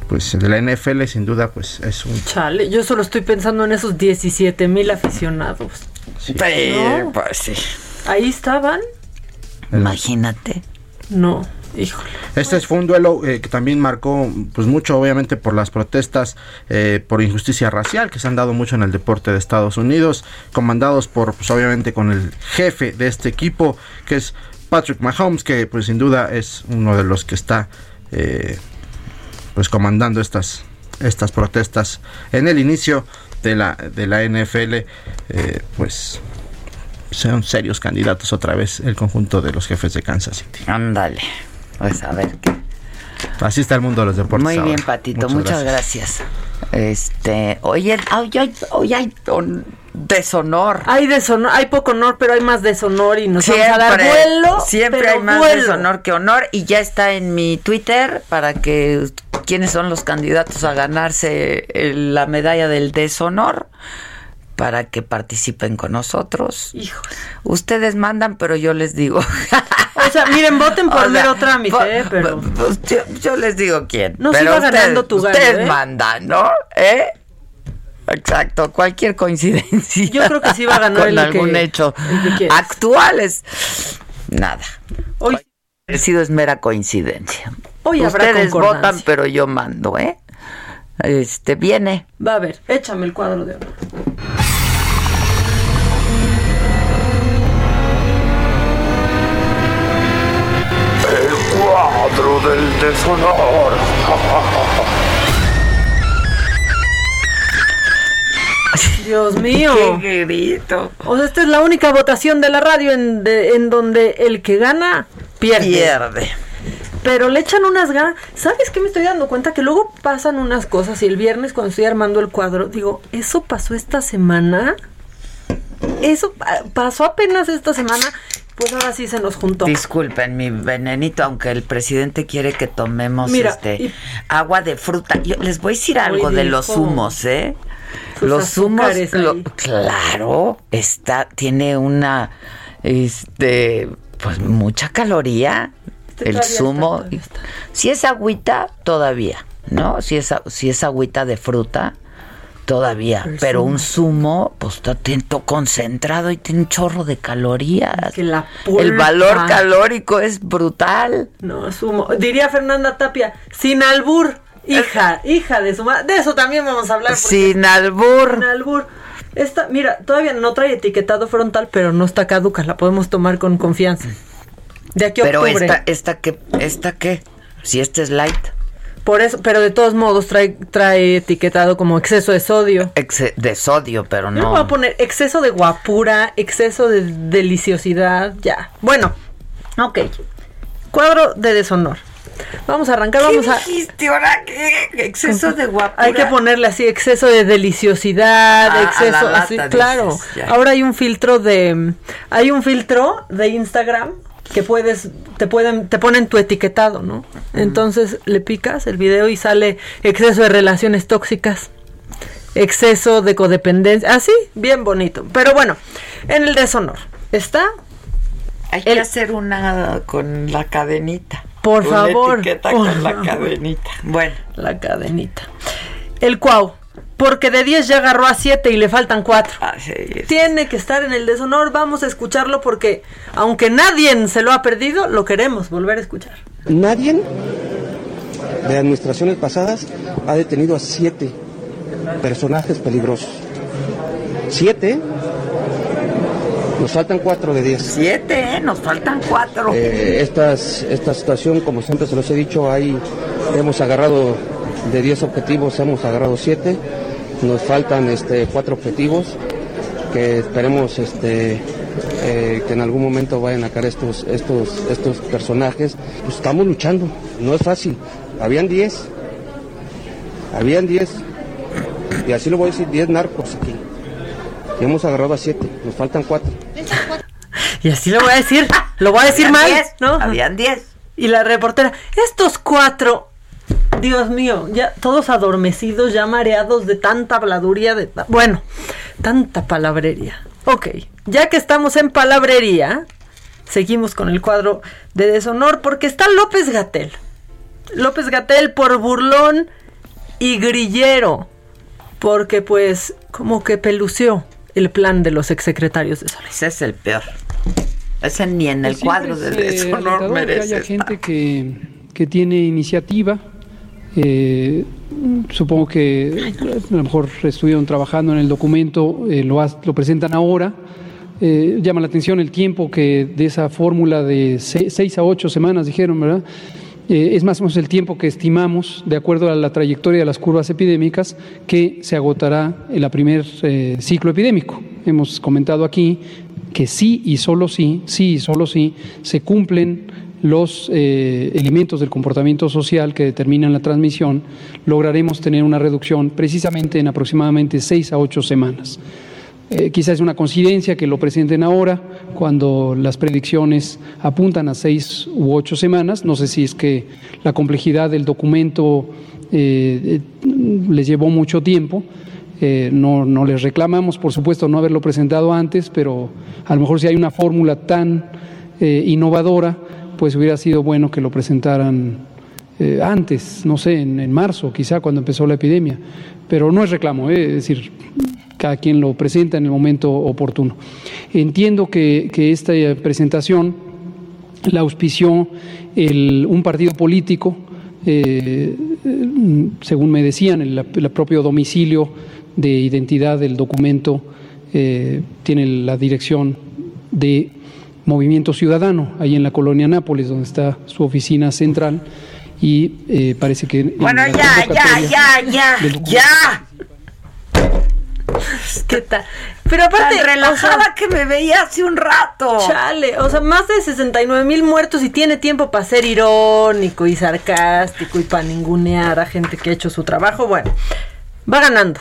Speaker 8: pues de la NFL sin duda pues es un
Speaker 2: chale yo solo estoy pensando en esos 17 mil aficionados.
Speaker 1: Sí. pues sí.
Speaker 2: Ahí estaban.
Speaker 1: Imagínate.
Speaker 2: No Híjole.
Speaker 8: Este fue un duelo eh, que también marcó pues mucho obviamente por las protestas eh, por injusticia racial que se han dado mucho en el deporte de Estados Unidos, comandados por pues obviamente con el jefe de este equipo que es Patrick Mahomes que pues sin duda es uno de los que está eh, pues comandando estas, estas protestas en el inicio de la, de la NFL, eh, pues sean serios candidatos otra vez el conjunto de los jefes de Kansas City.
Speaker 1: Ándale, pues a ver qué.
Speaker 8: Así está el mundo de los deportes.
Speaker 1: Muy bien, Patito, muchas, gracias. Este, oye, oye, oye, deshonor.
Speaker 2: Hay deshonor, hay poco honor, pero hay más deshonor y nos siempre, vamos a dar vuelo.
Speaker 1: Siempre hay más deshonor que honor y ya está en mi Twitter para que quiénes son los candidatos a ganarse la medalla del deshonor para que participen con nosotros.
Speaker 2: Hijos.
Speaker 1: Ustedes mandan, pero yo les digo.
Speaker 2: o sea, miren, voten por mero trámite, ¿eh? pero
Speaker 1: pues, yo, les digo quién.
Speaker 2: No
Speaker 1: pero
Speaker 2: ustedes, ganando tu
Speaker 1: Ustedes
Speaker 2: ¿eh?
Speaker 1: mandan, ¿no? ¿Eh? Exacto, cualquier coincidencia.
Speaker 2: Yo creo que sí va a ganar
Speaker 1: con
Speaker 2: el
Speaker 1: algún
Speaker 2: que,
Speaker 1: hecho
Speaker 2: el
Speaker 1: actual es nada.
Speaker 2: Hoy
Speaker 1: ha sido es mera coincidencia.
Speaker 2: Hoy
Speaker 1: Ustedes votan, pero yo mando, ¿eh? Este viene.
Speaker 2: Va a ver, échame el cuadro de honor.
Speaker 9: El cuadro del deshonor.
Speaker 2: Dios mío.
Speaker 1: Qué grito.
Speaker 2: O sea, esta es la única votación de la radio en, de, en donde el que gana pierde.
Speaker 1: Pierde.
Speaker 2: Pero le echan unas ganas. ¿Sabes qué me estoy dando cuenta? Que luego pasan unas cosas y el viernes cuando estoy armando el cuadro, digo, ¿eso pasó esta semana? Eso pasó apenas esta semana. Pues ahora sí se nos juntó.
Speaker 1: Disculpen, mi venenito, aunque el presidente quiere que tomemos este agua de fruta. Yo les voy a decir algo de los humos, ¿eh? Los humos, lo, claro, está, tiene una, este, pues mucha caloría.
Speaker 2: Este
Speaker 1: el zumo, si es agüita, todavía, ¿no? Si es, si es agüita de fruta, todavía.
Speaker 2: El
Speaker 1: pero
Speaker 2: zumo.
Speaker 1: un zumo, pues está tiento concentrado y tiene un chorro de calorías.
Speaker 2: Que la
Speaker 1: el valor calórico es brutal.
Speaker 2: No, sumo. Diría Fernanda Tapia, sin albur. Hija, hija de su madre. De eso también vamos a hablar.
Speaker 1: Sin albur.
Speaker 2: Sin albur. Esta, mira, todavía no trae etiquetado frontal, pero no está caduca. La podemos tomar con confianza. De aquí a
Speaker 1: Pero
Speaker 2: octubre.
Speaker 1: esta, esta que, esta qué, si este es light.
Speaker 2: Por eso, pero de todos modos trae, trae etiquetado como exceso de sodio.
Speaker 1: Exe- de sodio, pero
Speaker 2: Yo le voy a
Speaker 1: no.
Speaker 2: poner exceso de guapura, exceso de deliciosidad, ya. Bueno, ok. Cuadro de deshonor. Vamos a arrancar, vamos a...
Speaker 1: dijiste ahora qué? Exceso de guapura.
Speaker 2: Hay que ponerle así exceso de deliciosidad,
Speaker 1: Ah, a
Speaker 2: exceso,
Speaker 1: la lata,
Speaker 2: así,
Speaker 1: dices,
Speaker 2: claro.
Speaker 1: ya.
Speaker 2: Ahora hay un filtro de hay un filtro de Instagram que puedes te pueden te ponen tu etiquetado, ¿no? Entonces le picas el video y sale exceso de relaciones tóxicas, exceso de codependencia, así, bien bonito. Pero bueno, en el deshonor está
Speaker 1: Hay que hacer una con la cadenita.
Speaker 2: Por
Speaker 1: Una
Speaker 2: favor,
Speaker 1: etiqueta
Speaker 2: por
Speaker 1: con la cadenita. Bueno,
Speaker 2: la cadenita. El cuau. porque de 10 ya agarró a 7 y le faltan 4.
Speaker 1: Así es.
Speaker 2: Tiene que estar en el deshonor, vamos a escucharlo porque aunque nadie se lo ha perdido, lo queremos volver a escuchar.
Speaker 10: Nadie de administraciones pasadas ha detenido a siete personajes peligrosos. Siete. Nos faltan cuatro de diez.
Speaker 1: Siete, ¿eh? Nos faltan cuatro.
Speaker 10: Eh, estas, esta situación, como siempre se los he dicho, ahí hemos agarrado de 10 objetivos, hemos agarrado siete. Nos faltan este, cuatro objetivos que esperemos este, eh, que en algún momento vayan a caer estos, estos, estos personajes. Pues estamos luchando, no es fácil. Habían 10, habían 10, y así lo voy a decir, 10 narcos aquí. Y hemos agarrado a 7, nos faltan 4.
Speaker 2: Y así lo voy a decir, lo voy a decir
Speaker 1: Habían
Speaker 2: mal,
Speaker 1: diez,
Speaker 2: ¿no?
Speaker 1: Habían 10.
Speaker 2: Y la reportera, estos cuatro, Dios mío, ya todos adormecidos, ya mareados de tanta habladuría, de ta- bueno, tanta palabrería. Ok, ya que estamos en palabrería, seguimos con el cuadro de deshonor porque está López Gatel. López Gatel por burlón y grillero, porque pues como que pelució el plan de los exsecretarios de salud.
Speaker 1: Ese es el peor. Ese ni en el
Speaker 11: Pues siempre
Speaker 1: cuadro de
Speaker 11: es, eh,
Speaker 1: deshonor
Speaker 11: alentador que
Speaker 1: merece.
Speaker 11: haya
Speaker 1: estar.
Speaker 11: gente que, que tiene iniciativa. eh, supongo que a lo mejor estuvieron trabajando en el documento, eh, lo, has- lo presentan ahora. Eh, llama la atención el tiempo que de esa fórmula de se- seis a ocho semanas, dijeron, ¿verdad? Eh, es más o menos el tiempo que estimamos, de acuerdo a la trayectoria de las curvas epidémicas, que se agotará en la primer eh, ciclo epidémico. Hemos comentado aquí que sí y solo sí, sí y solo sí, se cumplen los eh, elementos del comportamiento social que determinan la transmisión, lograremos tener una reducción precisamente en aproximadamente seis a ocho semanas. Eh, quizás es una coincidencia que lo presenten ahora, cuando las predicciones apuntan a seis u ocho semanas. No sé si es que la complejidad del documento eh, eh, les llevó mucho tiempo. No, no les reclamamos, por supuesto, no haberlo presentado antes, pero a lo mejor si hay una fórmula tan innovadora, pues hubiera sido bueno que lo presentaran antes, no sé, en, en marzo, quizá cuando empezó la epidemia. Pero no es reclamo, es decir, cada quien lo presenta en el momento oportuno. Entiendo que, que esta eh, presentación la auspició el- un partido político, eh, eh, según me decían, el, el propio domicilio de identidad del documento eh, tiene la dirección de Movimiento Ciudadano, ahí en la colonia Nápoles, donde está su oficina central, y eh, parece que... en
Speaker 1: Bueno, ya, ya, ya, ya, ya.
Speaker 2: ¿Qué tal? Pero aparte,
Speaker 1: Tan relajada que me veía hace un rato.
Speaker 2: Chale, o sea, más de 69 mil muertos y tiene tiempo para ser irónico y sarcástico y para ningunear a gente que ha hecho su trabajo. Bueno, va ganando.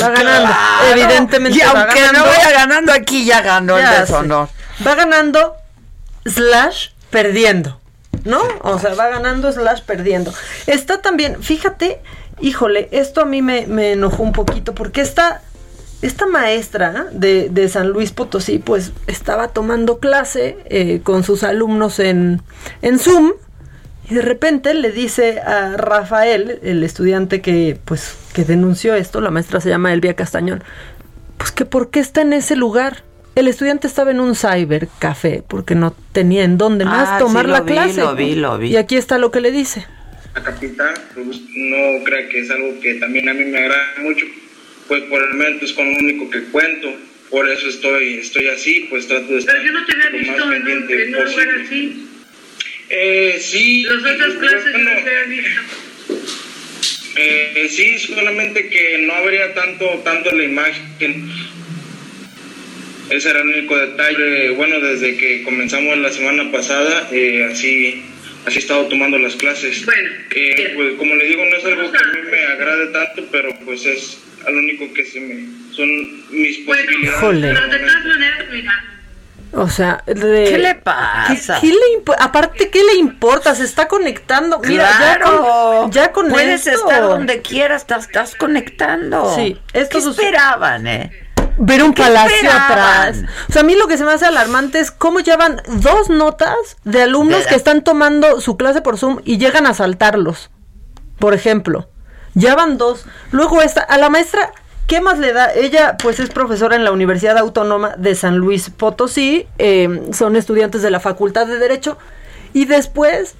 Speaker 2: Va ganando.
Speaker 1: Claro.
Speaker 2: Evidentemente
Speaker 1: Y
Speaker 2: va
Speaker 1: aunque
Speaker 2: ganando.
Speaker 1: no vaya ganando aquí, ya ganó
Speaker 2: Ya
Speaker 1: el deshonor.
Speaker 2: sé. Va ganando slash perdiendo. ¿No? O sea, va ganando slash perdiendo. Está también, fíjate, híjole, esto a mí me, me enojó un poquito porque esta, esta maestra de, de San Luis Potosí, pues estaba tomando clase eh, con sus alumnos en, en Zoom y de repente le dice a Rafael, el estudiante que, pues, que denunció esto, la maestra se llama Elvia Castañón, pues que por qué está en ese lugar. El estudiante estaba en un cybercafé porque no tenía en dónde más
Speaker 1: Ah,
Speaker 2: tomar
Speaker 1: sí,
Speaker 2: la
Speaker 1: lo vi,
Speaker 2: clase.
Speaker 1: lo vi, lo vi.
Speaker 2: Y aquí está lo que le dice.
Speaker 12: la capital, pues no creo que es algo que también a mí me agrada mucho, pues por el momento es con lo único que cuento, por eso estoy, estoy así, pues trato de estar
Speaker 13: Pero yo no te había visto
Speaker 12: más
Speaker 13: en un,
Speaker 12: pendiente
Speaker 13: en un lugar así.
Speaker 12: Eh, sí.
Speaker 13: Las otras
Speaker 12: y,
Speaker 13: clases
Speaker 12: bueno,
Speaker 13: no te había visto.
Speaker 12: eh, sí, solamente que no habría tanto, tanto la imagen. Ese era el único detalle. Bueno, desde que comenzamos la semana pasada, eh, así, así he estado tomando las clases.
Speaker 13: Bueno,
Speaker 12: Eh, pues como le digo, no es algo que a mí me agrade tanto, pero pues es lo único que se me son mis posibilidades.
Speaker 2: Híjole.
Speaker 13: Pero de todas maneras, mira,
Speaker 2: O sea, de-
Speaker 1: ¿Qué le pasa?
Speaker 2: ¿Qué, qué le impo- aparte, ¿qué le importa? Se está conectando. Mira, ya
Speaker 1: Claro.
Speaker 2: con, ya con
Speaker 1: Puedes
Speaker 2: esto-
Speaker 1: estar donde quieras, estás, estás conectando.
Speaker 2: Sí, esto
Speaker 1: ¿Qué esperaban, eh?
Speaker 2: Ver un
Speaker 1: ¿Qué
Speaker 2: palacio
Speaker 1: esperaban?
Speaker 2: atrás. O sea, a mí lo que se me hace alarmante es cómo llevan dos notas de alumnos que están tomando su clase por Zoom y llegan a saltarlos. Por ejemplo. Ya van dos. Luego esta, a la maestra, ¿qué más le da? Ella pues es profesora en la Universidad Autónoma de San Luis Potosí, eh, son estudiantes de la Facultad de Derecho y después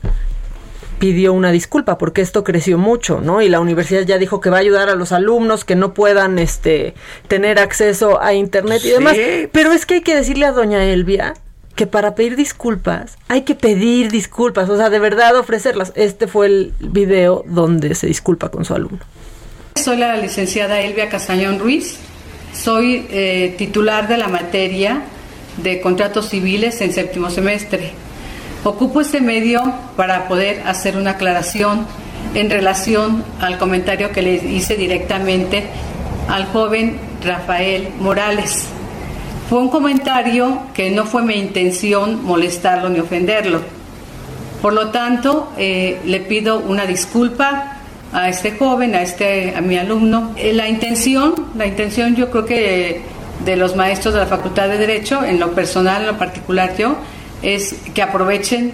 Speaker 2: pidió una disculpa porque esto creció mucho, ¿no? Y la universidad ya dijo que va a ayudar a los alumnos que no puedan este tener acceso a internet y demás. Pero es que hay que decirle a doña Elvia que para pedir disculpas hay que pedir disculpas, o sea, de verdad ofrecerlas. Este fue el video donde se disculpa con su alumno.
Speaker 13: Soy la licenciada Elvia Castañón Ruiz, soy eh, titular de la materia de contratos civiles en séptimo semestre. Ocupo este medio para poder hacer una aclaración en relación al comentario que le hice directamente al joven Rafael Morales. Fue un comentario que no fue mi intención molestarlo ni ofenderlo. Por lo tanto, eh, le pido una disculpa a este joven, a este a mi alumno. Eh, la intención, la intención yo creo que de los maestros de la Facultad de Derecho, en lo personal, en lo particular yo, es que aprovechen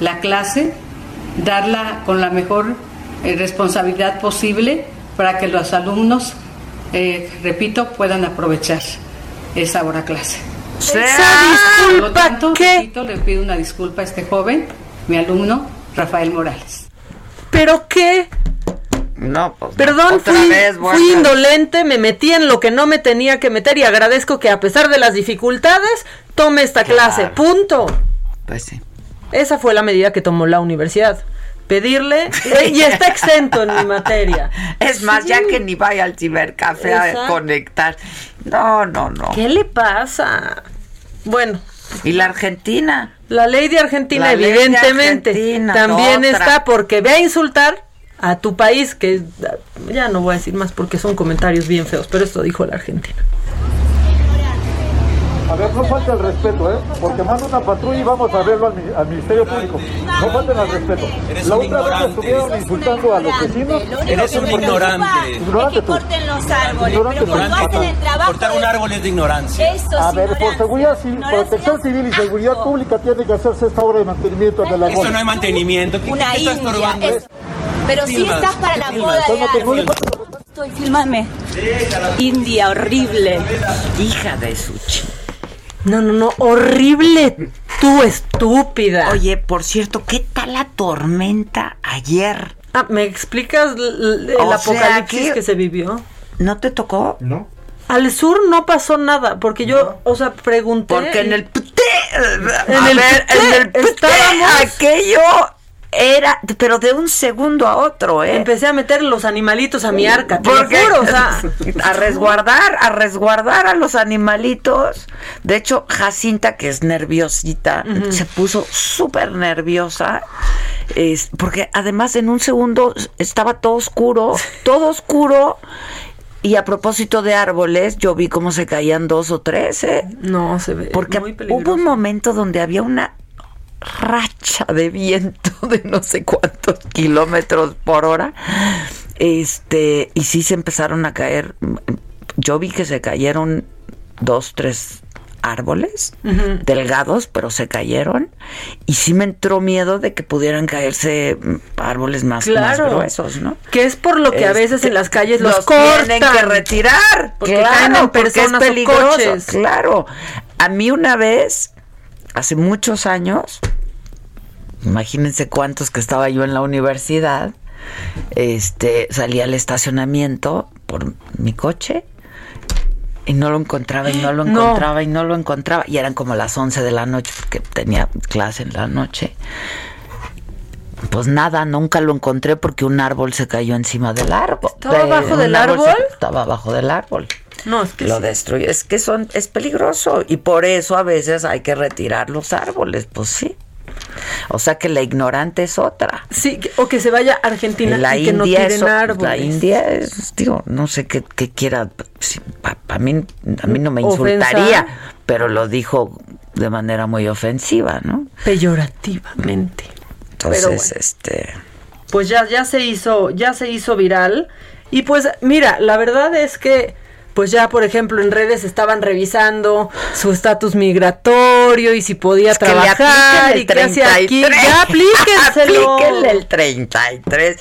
Speaker 13: la clase, darla con la mejor eh, responsabilidad posible para que los alumnos, repito, puedan aprovechar esa hora clase. Por lo tanto, repito, le pido una disculpa a este joven, mi alumno, Rafael Morales.
Speaker 2: ¿Pero qué?
Speaker 1: No, pues.
Speaker 2: Perdón,
Speaker 1: otra
Speaker 2: fui,
Speaker 1: vez,
Speaker 2: fui indolente, me metí en lo que no me tenía que meter y agradezco que a pesar de las dificultades tome esta clase. Punto.
Speaker 1: Pues sí.
Speaker 2: Esa fue la medida que tomó la universidad. Pedirle eh, y está exento en mi materia.
Speaker 1: Es más,
Speaker 2: Sí.
Speaker 1: ya que ni vaya al cibercafé a conectar. No, no, no.
Speaker 2: ¿Qué le pasa? Bueno.
Speaker 1: ¿Y la Argentina?
Speaker 2: La ley de Argentina,
Speaker 1: La ley de
Speaker 2: evidentemente,
Speaker 1: Argentina,
Speaker 2: también
Speaker 1: otra.
Speaker 2: está porque ve a insultar a tu país, que ya no voy a decir más porque son comentarios bien feos, pero esto dijo la Argentina.
Speaker 14: A ver, no falta el respeto, ¿eh? Porque manda una patrulla y vamos a verlo al, mi- al Ministerio Público. No falten al respeto. La otra vez que estuvieron insultando a los vecinos.
Speaker 15: Eres un ignorante.
Speaker 14: Ignorante
Speaker 15: corten los árboles,
Speaker 14: Ignorante
Speaker 15: pero cuando
Speaker 14: tú.
Speaker 15: hacen el trabajo
Speaker 14: Cortar
Speaker 15: de-
Speaker 14: un árbol
Speaker 15: es de ignorancia. Eso
Speaker 14: A ver, por seguridad civil, protección civil y seguridad pública tiene que hacerse esta obra de mantenimiento del árbol.
Speaker 15: Eso no es mantenimiento. ¿Qué-
Speaker 14: Una
Speaker 15: qué estás
Speaker 14: india,
Speaker 15: estorbando?
Speaker 14: es-
Speaker 15: Pero si
Speaker 14: Filmas,
Speaker 15: estás para la
Speaker 14: filmas.
Speaker 15: boda de árbol. Estoy, filmame. India, horrible.
Speaker 1: Hija de su chi.
Speaker 2: No, no, no, horrible, tú estúpida.
Speaker 1: Oye, por cierto, ¿qué tal la tormenta ayer?
Speaker 2: Ah, ¿me explicas el apocalipsis
Speaker 1: que-
Speaker 2: que se vivió?
Speaker 1: ¿No te tocó?
Speaker 14: No.
Speaker 2: Al sur no pasó nada, porque yo, o sea, pregunté.
Speaker 1: Porque en el
Speaker 2: En
Speaker 1: a
Speaker 2: el
Speaker 1: ver,
Speaker 2: pute
Speaker 1: en el pute,
Speaker 2: estábamos-
Speaker 1: aquello era, pero de un segundo a otro, ¿eh?
Speaker 2: Empecé a meter los animalitos a mi arca, te lo juro, o sea,
Speaker 1: a resguardar, a resguardar a los animalitos. De hecho, Jacinta, que es nerviosita, se puso súper nerviosa. es- porque además en un segundo estaba todo oscuro, todo oscuro. Y a propósito de árboles, yo vi cómo se caían dos o tres, ¿eh?
Speaker 2: No, se ve
Speaker 1: Porque
Speaker 2: muy peligroso.
Speaker 1: hubo un momento donde había una racha de viento de no sé cuántos kilómetros por hora. Este, y sí se empezaron a caer. Yo vi que se cayeron dos, tres árboles delgados, pero se cayeron. Y sí me entró miedo de que pudieran caerse árboles más, más gruesos, ¿no?
Speaker 2: Que es por lo que a veces
Speaker 1: Este,
Speaker 2: en las calles los,
Speaker 1: los
Speaker 2: cortan.
Speaker 1: tienen que retirar.
Speaker 2: Porque
Speaker 1: claro,
Speaker 2: caen en
Speaker 1: porque es
Speaker 2: o
Speaker 1: peligroso.
Speaker 2: coches.
Speaker 1: Claro. A mí una vez, hace muchos años, imagínense cuántos que estaba yo en la universidad, este, salí al estacionamiento por mi coche y no lo encontraba y no lo
Speaker 2: No.
Speaker 1: encontraba y no lo encontraba y eran como las 11 de la noche porque tenía clase en la noche. Pues nada, nunca lo encontré porque un árbol se cayó encima del árbol.
Speaker 2: ¿Estaba abajo del árbol?
Speaker 1: estaba abajo del árbol.
Speaker 2: No, es que
Speaker 1: lo
Speaker 2: sí.
Speaker 1: destruye. Es que son, es peligroso y por eso a veces hay que retirar los árboles, pues sí. O sea que la ignorante es otra.
Speaker 2: Sí, o que se vaya a Argentina
Speaker 1: la
Speaker 2: y que no
Speaker 1: India
Speaker 2: tiren
Speaker 1: es, o-
Speaker 2: árboles.
Speaker 1: la India es, digo, no sé qué, qué quiera. Mí, a mí no me
Speaker 2: Ofensa.
Speaker 1: insultaría, pero lo dijo de manera muy ofensiva, ¿no?
Speaker 2: Peyorativamente.
Speaker 1: Entonces,
Speaker 2: bueno.
Speaker 1: este.
Speaker 2: Pues ya, ya se hizo, ya se hizo viral. Y pues, mira, la verdad es que, pues ya, por ejemplo, en redes estaban revisando su estatus migratorio y si podía
Speaker 1: que le
Speaker 2: trabajar y qué hacía aquí.
Speaker 1: 33.
Speaker 2: Ya aplíquenselo.
Speaker 1: Aplíquenle el 33.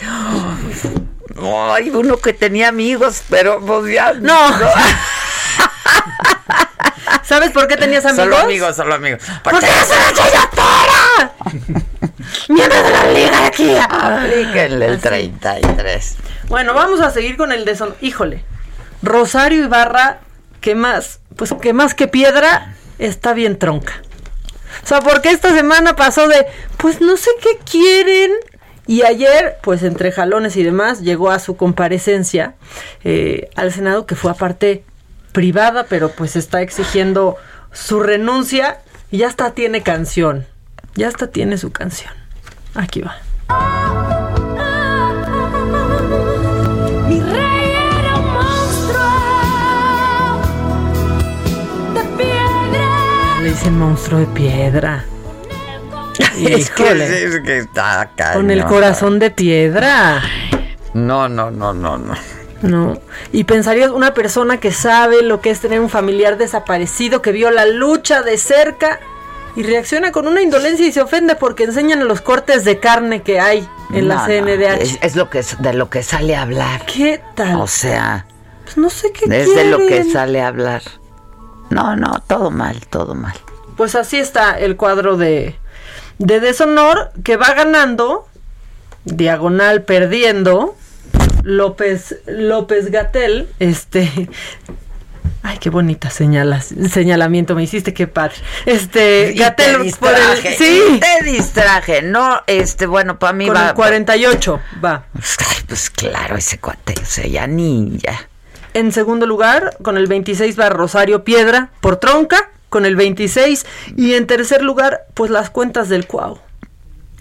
Speaker 1: Ay, uno que tenía amigos, pero pues ya.
Speaker 2: No. ¿Sabes por qué tenías amigos?
Speaker 1: Solo amigos, solo amigos.
Speaker 2: ¡Porque eres una chayotera! ¡Miembro de la Liga de Kia!
Speaker 1: Aplíquenle el 33.
Speaker 2: Bueno, vamos a seguir con el deshonor. Híjole. Rosario Ibarra, que más, pues que más que piedra, está bien tronca. O sea, porque esta semana pasó de, pues no sé qué quieren. Y ayer, pues entre jalones y demás, llegó a su comparecencia eh, al Senado, que fue aparte privada, pero pues está exigiendo su renuncia y ya hasta tiene canción. Ya hasta tiene su canción. Aquí va. Dicen monstruo de piedra.
Speaker 1: Es que, es que está acá.
Speaker 2: Con el corazón de piedra.
Speaker 1: No, no, no, no, no.
Speaker 2: No. Y pensarías una persona que sabe lo que es tener un familiar desaparecido, que vio la lucha de cerca y reacciona con una indolencia y se ofende porque enseñan los cortes de carne que hay en la
Speaker 1: no,
Speaker 2: CNDH.
Speaker 1: es, es lo que es- de lo que sale a hablar.
Speaker 2: ¿Qué tal?
Speaker 1: O sea,
Speaker 2: Pues no sé qué
Speaker 1: es de lo que sale a hablar. No, no, todo mal, todo mal.
Speaker 2: Pues así está el cuadro de, de deshonor que va ganando, diagonal perdiendo, López, López Gatel, este... Ay, qué bonita señala, señalamiento me hiciste, qué padre. Este, Gatel
Speaker 1: te
Speaker 2: por el, sí,
Speaker 1: te distraje. No, este, bueno, para mí
Speaker 2: con
Speaker 1: va.
Speaker 2: el 48, va.
Speaker 1: Ay, pues claro, ese cuate, o sea, ya ni, ya.
Speaker 2: En segundo lugar, con el 26 va Rosario Piedra por tronca, con el 26. Y en tercer lugar, pues las cuentas del Cuau.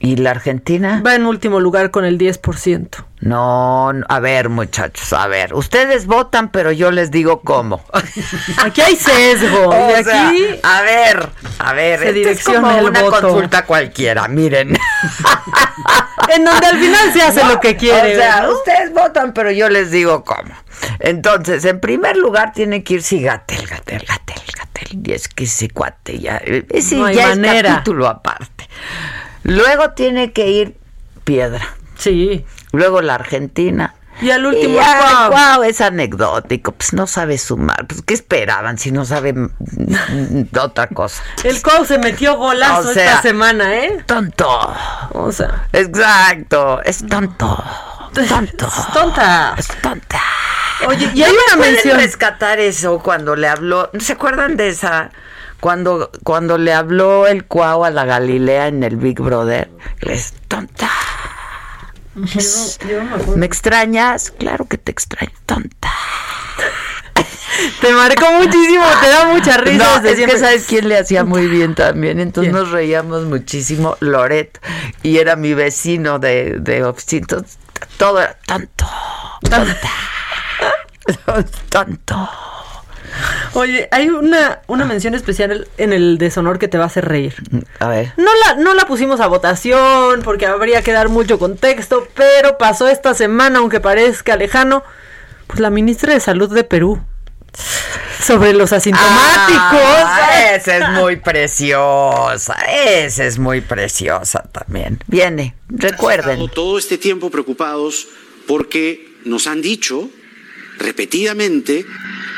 Speaker 1: ¿Y la Argentina?
Speaker 2: Va en último lugar con el 10%.
Speaker 1: No, no, a ver, muchachos, a ver. Ustedes votan, pero yo les digo cómo.
Speaker 2: Aquí hay sesgo.
Speaker 1: O
Speaker 2: y
Speaker 1: sea,
Speaker 2: aquí
Speaker 1: a ver, a ver,
Speaker 2: se
Speaker 1: esto es como
Speaker 2: el
Speaker 1: una
Speaker 2: voto.
Speaker 1: consulta cualquiera, miren.
Speaker 2: en donde al final se hace
Speaker 1: No,
Speaker 2: lo que quiere.
Speaker 1: O sea,
Speaker 2: ¿no?
Speaker 1: ustedes votan, pero yo les digo cómo. Entonces, en primer lugar tiene que ir sí, Gatel, Gatel, Gatel, Gatel. Y es que ese cuate ya, eh, ese
Speaker 2: No
Speaker 1: ya
Speaker 2: manera.
Speaker 1: es capítulo aparte. Luego tiene que ir Piedra.
Speaker 2: Sí.
Speaker 1: Luego la Argentina.
Speaker 2: Y al
Speaker 1: Y
Speaker 2: último,
Speaker 1: ya.
Speaker 2: Cuau,
Speaker 1: es anecdótico, pues no sabe sumar. Pues, ¿qué esperaban si no saben mm, otra cosa?
Speaker 2: El Cuau se metió golazo
Speaker 1: O sea,
Speaker 2: esta semana, ¿eh?
Speaker 1: Tonto.
Speaker 2: O sea,
Speaker 1: Exacto, es tonto. Tonto.
Speaker 2: es tonta.
Speaker 1: Es tonta.
Speaker 2: Oye, y hay
Speaker 1: ¿No me
Speaker 2: una
Speaker 1: pueden
Speaker 2: mención.
Speaker 1: rescatar eso cuando le habló? ¿Se acuerdan de esa? Cuando, cuando le habló el cuau a la Galilea en el Big Brother. Es tonta. ¿Me extrañas? Claro que te extraño, tonta.
Speaker 2: Te marcó muchísimo, te da mucha risa.
Speaker 1: No, es que sabes quién le hacía muy bien también, entonces nos reíamos muchísimo, Loret, y era mi vecino de, de entonces, todo era tonto, tonta, tonto.
Speaker 2: Oye, hay una, una mención especial en el deshonor que te va a hacer reír.
Speaker 1: A ver.
Speaker 2: No la, no la pusimos a votación porque habría que dar mucho contexto, pero pasó esta semana, aunque parezca lejano, pues la ministra de Salud de Perú. Sobre los asintomáticos.
Speaker 1: Ah, esa es muy preciosa, esa es muy preciosa también. Viene, recuerden.
Speaker 16: todo este tiempo preocupados porque nos han dicho repetidamente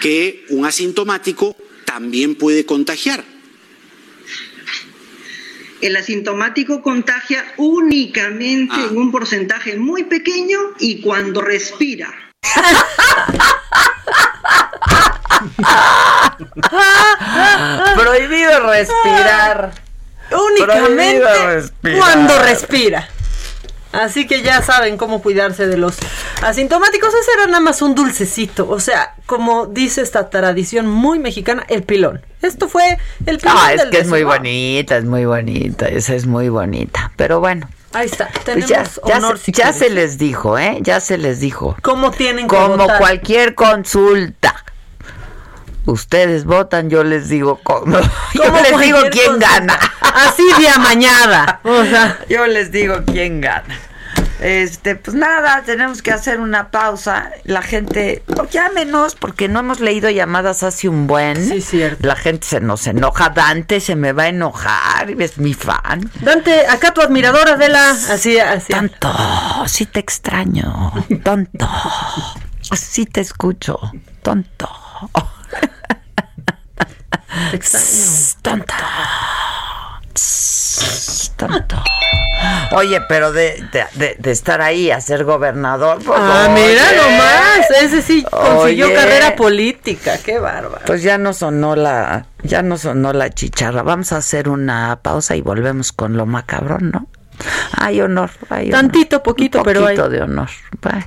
Speaker 16: que un asintomático también puede contagiar.
Speaker 17: El asintomático contagia únicamente en un porcentaje muy pequeño y cuando respira.
Speaker 1: Prohibido respirar.
Speaker 2: Únicamente
Speaker 1: Prohibido respirar.
Speaker 2: cuando respira. Así que ya saben cómo cuidarse de los asintomáticos. Ese era nada más un dulcecito. O sea, como dice esta tradición muy mexicana, el pilón. Esto fue el pilón.
Speaker 1: No, es
Speaker 2: del
Speaker 1: que es muy bonita, es muy bonita, esa es muy bonita. Pero bueno,
Speaker 2: Ahí está.
Speaker 1: pues
Speaker 2: Tenemos
Speaker 1: ya, ya
Speaker 2: honor si
Speaker 1: ya
Speaker 2: quieres.
Speaker 1: se les dijo, ¿eh? Ya se les dijo.
Speaker 2: ¿Cómo tienen que
Speaker 1: Como
Speaker 2: votar?
Speaker 1: cualquier consulta. Ustedes votan, yo les digo cómo. Yo les digo quién gana.
Speaker 2: Así de amañada. O sea,
Speaker 1: Yo les digo quién gana. Este, pues nada, tenemos que hacer una pausa. La gente, oh, llámenos, porque no hemos leído llamadas hace un buen.
Speaker 2: Sí, cierto.
Speaker 1: La gente se nos enoja. Dante se me va a enojar, es mi fan.
Speaker 2: Dante, acá tu admiradora de la. Así, así.
Speaker 1: Tanto, sí te extraño. Tonto. Sí te escucho. Tonto.
Speaker 2: Te extraño.
Speaker 1: Tonto. Tonto. Oye, pero de, de, de- estar ahí a ser gobernador. pues,
Speaker 2: Ah, mira
Speaker 1: oye.
Speaker 2: nomás. Ese sí consiguió
Speaker 1: Oye.
Speaker 2: carrera política. Qué bárbaro.
Speaker 1: Pues ya no sonó la, ya no sonó la chicharra. Vamos a hacer una pausa y volvemos con lo macabrón, ¿no? Hay honor, hay honor.
Speaker 2: Tantito, poquito,
Speaker 1: Un
Speaker 2: pero hay.
Speaker 1: poquito de honor. Bye.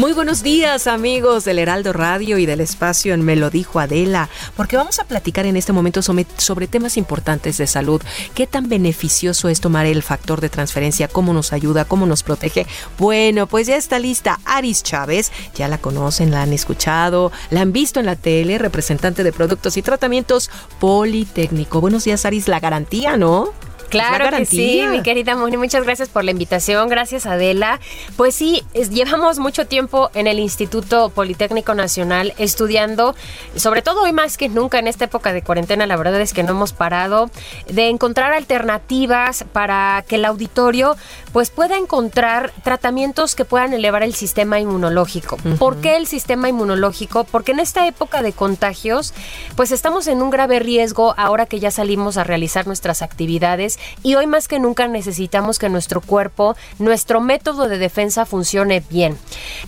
Speaker 18: Muy buenos días amigos del Heraldo Radio y del espacio en Me lo dijo Adela, porque vamos a platicar en este momento sobre, sobre temas importantes de salud. ¿Qué tan beneficioso es tomar el factor de transferencia? ¿Cómo nos ayuda? ¿Cómo nos protege? Bueno, pues ya está lista Aris Chávez, ya la conocen, la han escuchado, la han visto en la tele, representante de productos y tratamientos Politécnico. Buenos días Aris, la garantía, ¿no?
Speaker 19: Claro que sí, mi querida Moni, muchas gracias por la invitación, gracias Adela. Pues sí, es- llevamos mucho tiempo en el Instituto Politécnico Nacional estudiando, sobre todo hoy más que nunca en esta época de cuarentena, la verdad es que no hemos parado de encontrar alternativas para que el auditorio pues pueda encontrar tratamientos que puedan elevar el sistema inmunológico. ¿Por qué el sistema inmunológico? Porque en esta época de contagios, pues estamos en un grave riesgo ahora que ya salimos a realizar nuestras actividades y hoy más que nunca necesitamos que nuestro cuerpo, nuestro método de defensa funcione bien.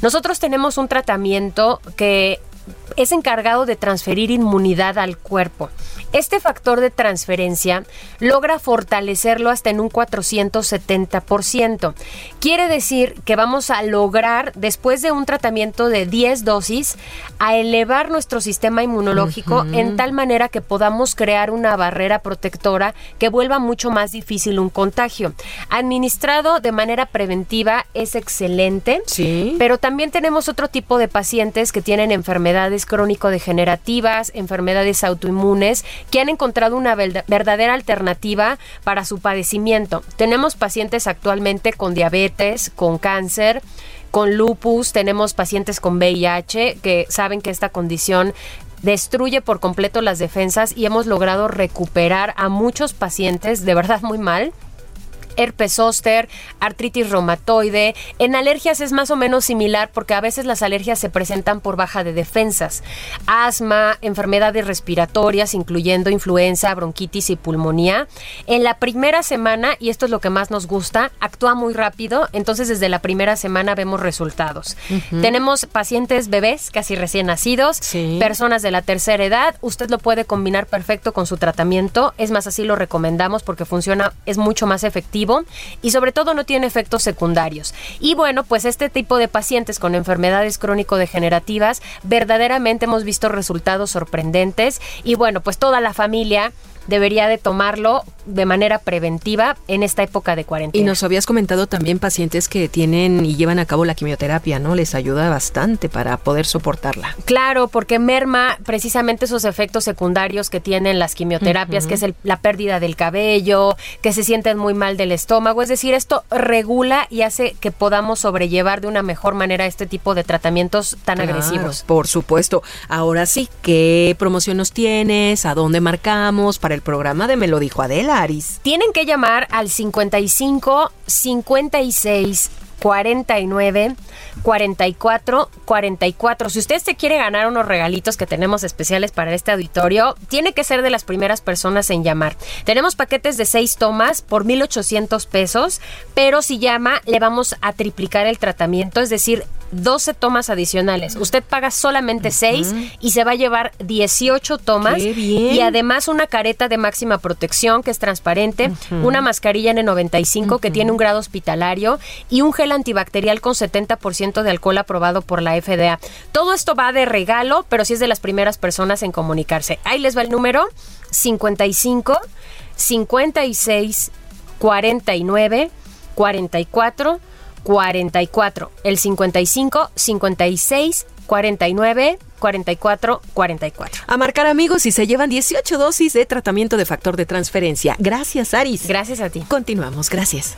Speaker 19: Nosotros tenemos un tratamiento que es encargado de transferir inmunidad al cuerpo. Este factor de transferencia logra fortalecerlo hasta en un 470%. Quiere decir que vamos a lograr, después de un tratamiento de 10 dosis, a elevar nuestro sistema inmunológico en tal manera que podamos crear una barrera protectora que vuelva mucho más difícil un contagio. Administrado de manera preventiva es excelente, pero también tenemos otro tipo de pacientes que tienen enfermedades crónico-degenerativas, enfermedades autoinmunes, que han encontrado una verdadera alternativa para su padecimiento. Tenemos pacientes actualmente con diabetes, con cáncer, con lupus, tenemos pacientes con VIH que saben que esta condición destruye por completo las defensas y hemos logrado recuperar a muchos pacientes de verdad muy mal herpes zóster, artritis reumatoide. En alergias es más o menos similar porque a veces las alergias se presentan por baja de defensas. Asma, enfermedades respiratorias, incluyendo influenza, bronquitis y pulmonía. En la primera semana, y esto es lo que más nos gusta, actúa muy rápido, entonces desde la primera semana vemos resultados. Tenemos pacientes bebés, casi recién nacidos, personas de la tercera edad. Usted lo puede combinar perfecto con su tratamiento. Es más, así lo recomendamos porque funciona, es mucho más efectivo y sobre todo no tiene efectos secundarios. Y bueno, pues este tipo de pacientes con enfermedades crónico-degenerativas, verdaderamente hemos visto resultados sorprendentes y bueno, pues toda la familia debería de tomarlo de manera preventiva en esta época de cuarentena.
Speaker 18: Y nos habías comentado también pacientes que tienen y llevan a cabo la quimioterapia, ¿no? Les ayuda bastante para poder soportarla.
Speaker 19: Claro, porque merma precisamente esos efectos secundarios que tienen las quimioterapias, que es el- la pérdida del cabello, que se sienten muy mal del estómago. Es decir, esto regula y hace que podamos sobrellevar de una mejor manera este tipo de tratamientos tan
Speaker 18: Claro,
Speaker 19: agresivos.
Speaker 18: Por supuesto. Ahora sí, ¿qué promoción nos tienes? ¿A dónde marcamos para el programa de Me lo dijo Adela, Aris?
Speaker 19: Tienen que llamar al 55 56 49 44 44. Si usted se quiere ganar unos regalitos que tenemos especiales para este auditorio, tiene que ser de las primeras personas en llamar. Tenemos paquetes de 6 tomas por 1,800 pesos, pero si llama, le vamos a triplicar el tratamiento, es decir, 12 tomas adicionales. Usted paga solamente 6 y se va a llevar 18 tomas.
Speaker 18: ¡Qué bien!
Speaker 19: Y además una careta de máxima protección que es transparente, una mascarilla N95 que tiene un grado hospitalario y un gel antibacterial con 70% de alcohol aprobado por la FDA. Todo esto va de regalo, pero sí es de las primeras personas en comunicarse. Ahí les va el número 55 56 49 44 44. El 55 56 49 44 44.
Speaker 18: A marcar amigos y se llevan 18 dosis de tratamiento de factor de transferencia. Gracias, Aris.
Speaker 19: Gracias a ti.
Speaker 18: Continuamos, gracias.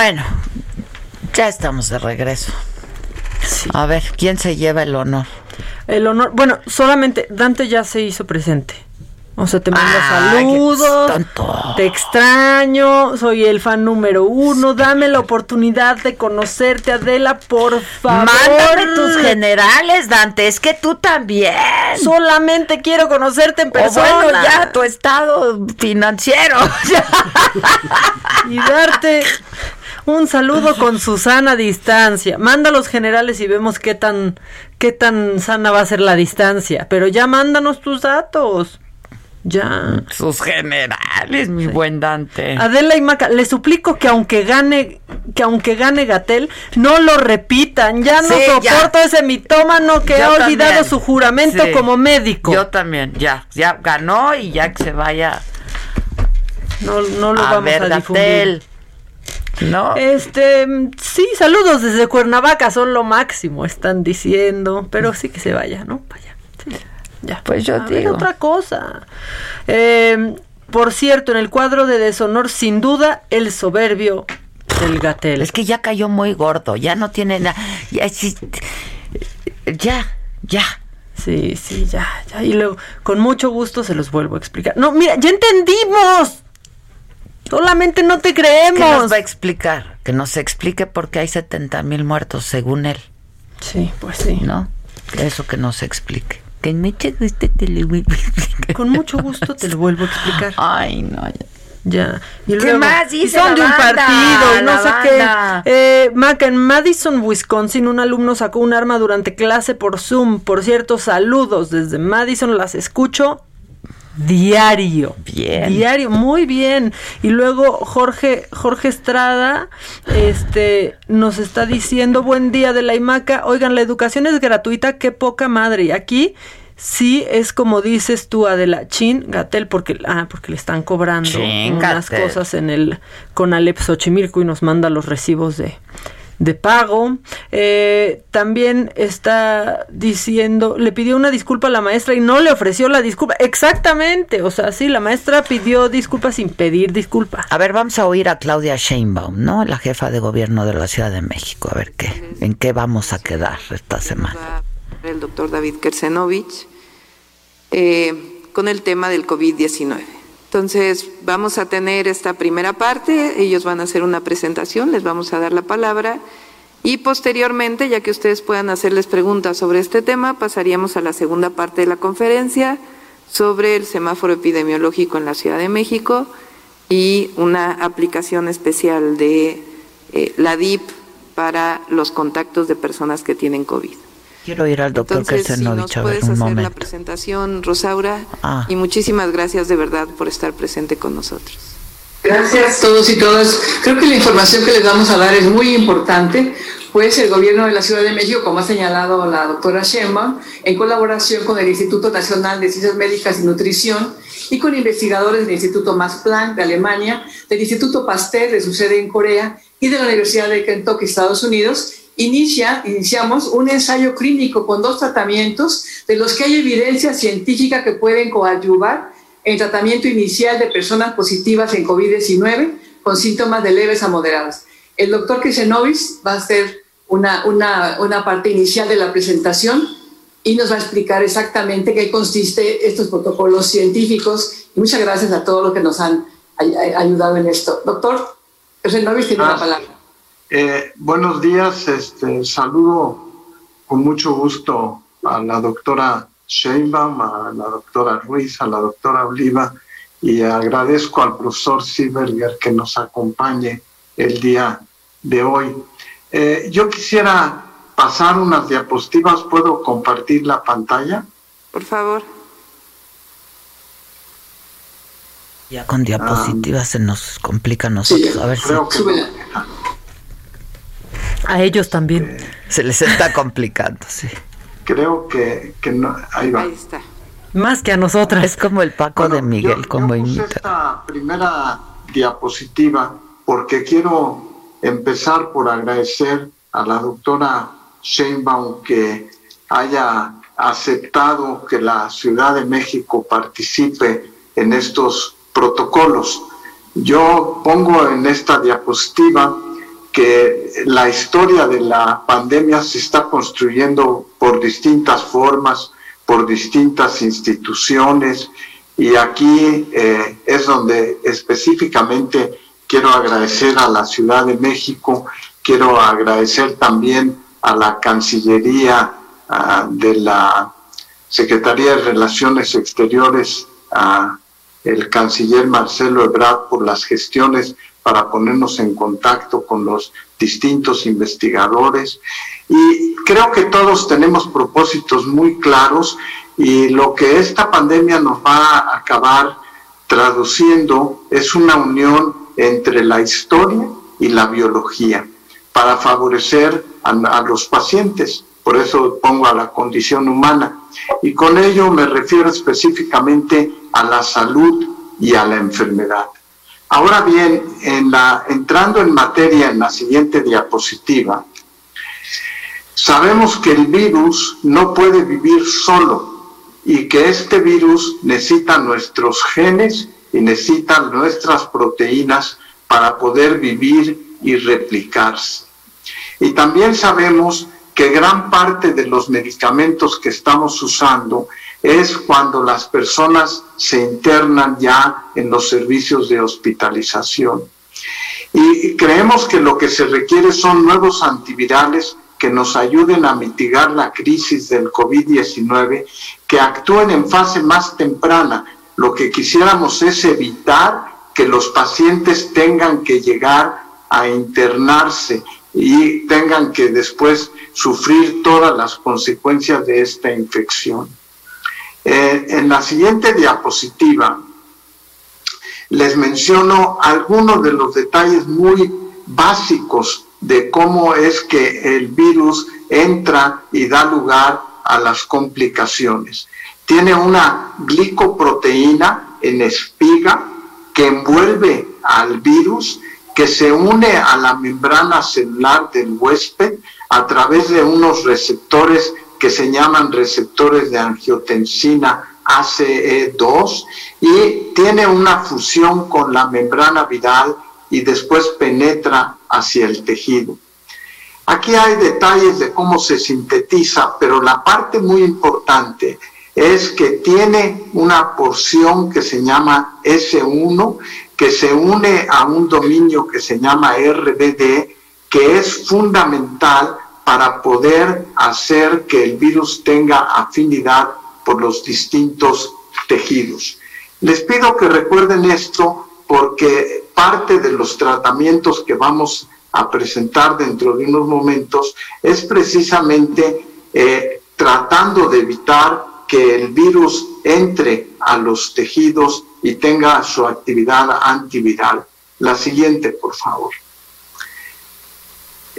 Speaker 1: Bueno, ya estamos de regreso. A ver, ¿quién se lleva el honor?
Speaker 2: El honor, bueno, solamente Dante ya se hizo presente. O sea, te manda
Speaker 1: Ay,
Speaker 2: saludos, te extraño, soy el fan número uno, dame la oportunidad de conocerte, Adela, por favor.
Speaker 1: Mándame tus generales, Dante, es que tú también.
Speaker 2: Solamente quiero conocerte en
Speaker 1: O
Speaker 2: persona.
Speaker 1: bueno, ya tu estado financiero.
Speaker 2: y darte un saludo con Susana a distancia. Manda los generales y vemos qué tan qué tan sana va a ser la distancia, pero ya mándanos tus datos. Ya.
Speaker 1: Sus generales, mi buen Dante.
Speaker 2: Adela y Maca, les suplico que aunque gane, que aunque gane Gatel, no lo repitan. Ya no
Speaker 1: Sí, ya.
Speaker 2: soporto ese mitómano que
Speaker 1: Yo
Speaker 2: ha olvidado
Speaker 1: también.
Speaker 2: su juramento
Speaker 1: Sí.
Speaker 2: como médico.
Speaker 1: Yo también, ya, ya ganó y ya que se vaya.
Speaker 2: No, no lo
Speaker 1: a
Speaker 2: vamos
Speaker 1: ver,
Speaker 2: a difundir.
Speaker 1: Gatel. No.
Speaker 2: Este, sí, saludos desde Cuernavaca, son lo máximo, están diciendo, pero sí que se vaya, ¿no? Vaya. sí, ya.
Speaker 1: Pues yo
Speaker 2: A ver,
Speaker 1: digo.
Speaker 2: otra cosa. Eh, por cierto, en el cuadro de deshonor, sin duda, el soberbio del Gatel.
Speaker 1: Es que ya cayó muy gordo, ya no tiene nada. Ya, sí, ya, ya.
Speaker 2: Sí, sí, ya, ya. Y luego, con mucho gusto se los vuelvo a explicar. No, mira, ya entendimos. Solamente no te
Speaker 1: ¿Qué
Speaker 2: creemos.
Speaker 1: nos va a explicar? Que nos explique por qué hay 70 mil muertos, según él.
Speaker 2: Sí, pues sí.
Speaker 1: ¿No? Eso que nos explique. Que mucho gusto te lo voy a explicar.
Speaker 2: Con mucho gusto te lo vuelvo a explicar.
Speaker 1: Ay, no, ya.
Speaker 2: Ya. Y
Speaker 1: ¿Qué
Speaker 2: luego,
Speaker 1: más
Speaker 2: y
Speaker 1: dice
Speaker 2: son
Speaker 1: la
Speaker 2: de un
Speaker 1: banda?
Speaker 2: partido, no sé
Speaker 1: banda.
Speaker 2: qué. Eh, Maca, en Madison, Wisconsin, un alumno sacó un arma durante clase por Zoom. Por cierto, saludos desde Madison, las escucho diario.
Speaker 1: Bien.
Speaker 2: Diario, muy bien. Y luego Jorge, Jorge Estrada, este, nos está diciendo, buen día de la IMACA. Oigan, la educación es gratuita, qué poca madre. Y aquí sí es como dices tú, Adela, chin, Gatel, porque, ah, porque le están cobrando
Speaker 1: Chin,
Speaker 2: unas cosas en el, con Alep Xochimilco y nos manda los recibos de, de pago. Eh, también está diciendo, le pidió una disculpa a la maestra y no le ofreció la disculpa. Exactamente, o sea, sí, la maestra pidió disculpas sin pedir disculpa.
Speaker 1: A ver, vamos a oír a Claudia Sheinbaum, ¿no? La jefa de gobierno de la Ciudad de México. A ver qué, en qué vamos a quedar esta semana.
Speaker 20: el doctor David Kersenovich eh, con el tema del COVID-19. Entonces, vamos a tener esta primera parte, ellos van a hacer una presentación, les vamos a dar la palabra y posteriormente, ya que ustedes puedan hacerles preguntas sobre este tema, pasaríamos a la segunda parte de la conferencia sobre el semáforo epidemiológico en la Ciudad de México y una aplicación especial de eh, la DIP para los contactos de personas que tienen COVID.
Speaker 1: Quiero ir al doctor
Speaker 20: Entonces, si nos
Speaker 1: Kersenovich a ver
Speaker 20: puedes
Speaker 1: un
Speaker 20: hacer la
Speaker 1: momento.
Speaker 20: presentación, Rosaura,
Speaker 1: Ah.
Speaker 20: y muchísimas gracias de verdad por estar presente con nosotros.
Speaker 21: Gracias a todos y todas. Creo que la información que les vamos a dar es muy importante, pues el gobierno de la Ciudad de México, como ha señalado la doctora Sheinbaum, en colaboración con el Instituto Nacional de Ciencias Médicas y Nutrición y con investigadores del Instituto Max Planck de Alemania, del Instituto Pasteur de su sede en Corea y de la Universidad de Kentucky, Estados Unidos, inicia, iniciamos un ensayo clínico con dos tratamientos de los que hay evidencia científica que pueden coadyuvar en tratamiento inicial de personas positivas en COVID-19 con síntomas de leves a moderados. El doctor Kisenovich va a hacer una, una, una parte inicial de la presentación y nos va a explicar exactamente qué consiste estos protocolos científicos. Y muchas gracias a todos los que nos han ay- ay- ayudado en esto. Doctor Kisenovich tiene la
Speaker 22: Gracias.
Speaker 21: palabra.
Speaker 22: Eh, buenos días, este, saludo con mucho gusto a la doctora Sheinbaum, a la doctora Ruiz, a la doctora Oliva y agradezco al profesor Silberger que nos acompañe el día de hoy. Eh, yo quisiera pasar unas diapositivas, ¿puedo compartir la pantalla?
Speaker 20: Por favor.
Speaker 1: Ya con diapositivas se nos complica a nosotros. a ver si
Speaker 22: que
Speaker 2: A ellos también.
Speaker 1: se les está complicando, sí.
Speaker 22: Creo que, que no, ahí va.
Speaker 20: está.
Speaker 2: Más que a nosotras.
Speaker 1: Es como el Paco de Miguel, como imita.
Speaker 22: esta primera diapositiva porque quiero empezar por agradecer a la doctora Sheinbaum que haya aceptado que la Ciudad de México participe en estos protocolos. Yo pongo en esta diapositiva que la historia de la pandemia se está construyendo por distintas formas, por distintas instituciones, y aquí eh, es donde específicamente quiero agradecer a la Ciudad de México, quiero agradecer también a la Cancillería ah, de la Secretaría de Relaciones Exteriores, a el canciller Marcelo Ebrard por las gestiones para ponernos en contacto con los distintos investigadores. Y creo que todos tenemos propósitos muy claros y lo que esta pandemia nos va a acabar traduciendo es una unión entre la historia y la biología para favorecer a, a los pacientes. Por eso pongo a la condición humana. Y con ello me refiero específicamente a la salud y a la enfermedad. Ahora bien, en entrando en materia en la siguiente diapositiva, sabemos que el virus no puede vivir solo y que este virus necesita nuestros genes y necesita nuestras proteínas para poder vivir y replicarse. Y también sabemos que gran parte de los medicamentos que estamos usando es cuando las personas se internan ya en los servicios de hospitalización. Y creemos que lo que se requiere son nuevos antivirales que nos ayuden a mitigar la crisis del COVID-19, que actúen en fase más temprana. Lo que quisiéramos es evitar que los pacientes tengan que llegar a internarse y tengan que después sufrir todas las consecuencias de esta infección. Eh, en la siguiente diapositiva les menciono algunos de los detalles muy básicos de cómo es que el virus entra y da lugar a las complicaciones. Tiene una glicoproteína en espiga que envuelve al virus, que se une a la membrana celular del huésped a través de unos receptores que se llaman receptores de angiotensina ACE2 y tiene una fusión con la membrana viral y después penetra hacia el tejido. Aquí hay detalles de cómo se sintetiza, pero la parte muy importante es que tiene una porción que se llama S1, que se une a un dominio que se llama RBD, que es fundamental para poder hacer que el virus tenga afinidad por los distintos tejidos. Les pido que recuerden esto porque parte de los tratamientos que vamos a presentar dentro de unos momentos es precisamente eh, tratando de evitar que el virus entre a los tejidos y tenga su actividad antiviral. La siguiente, por favor.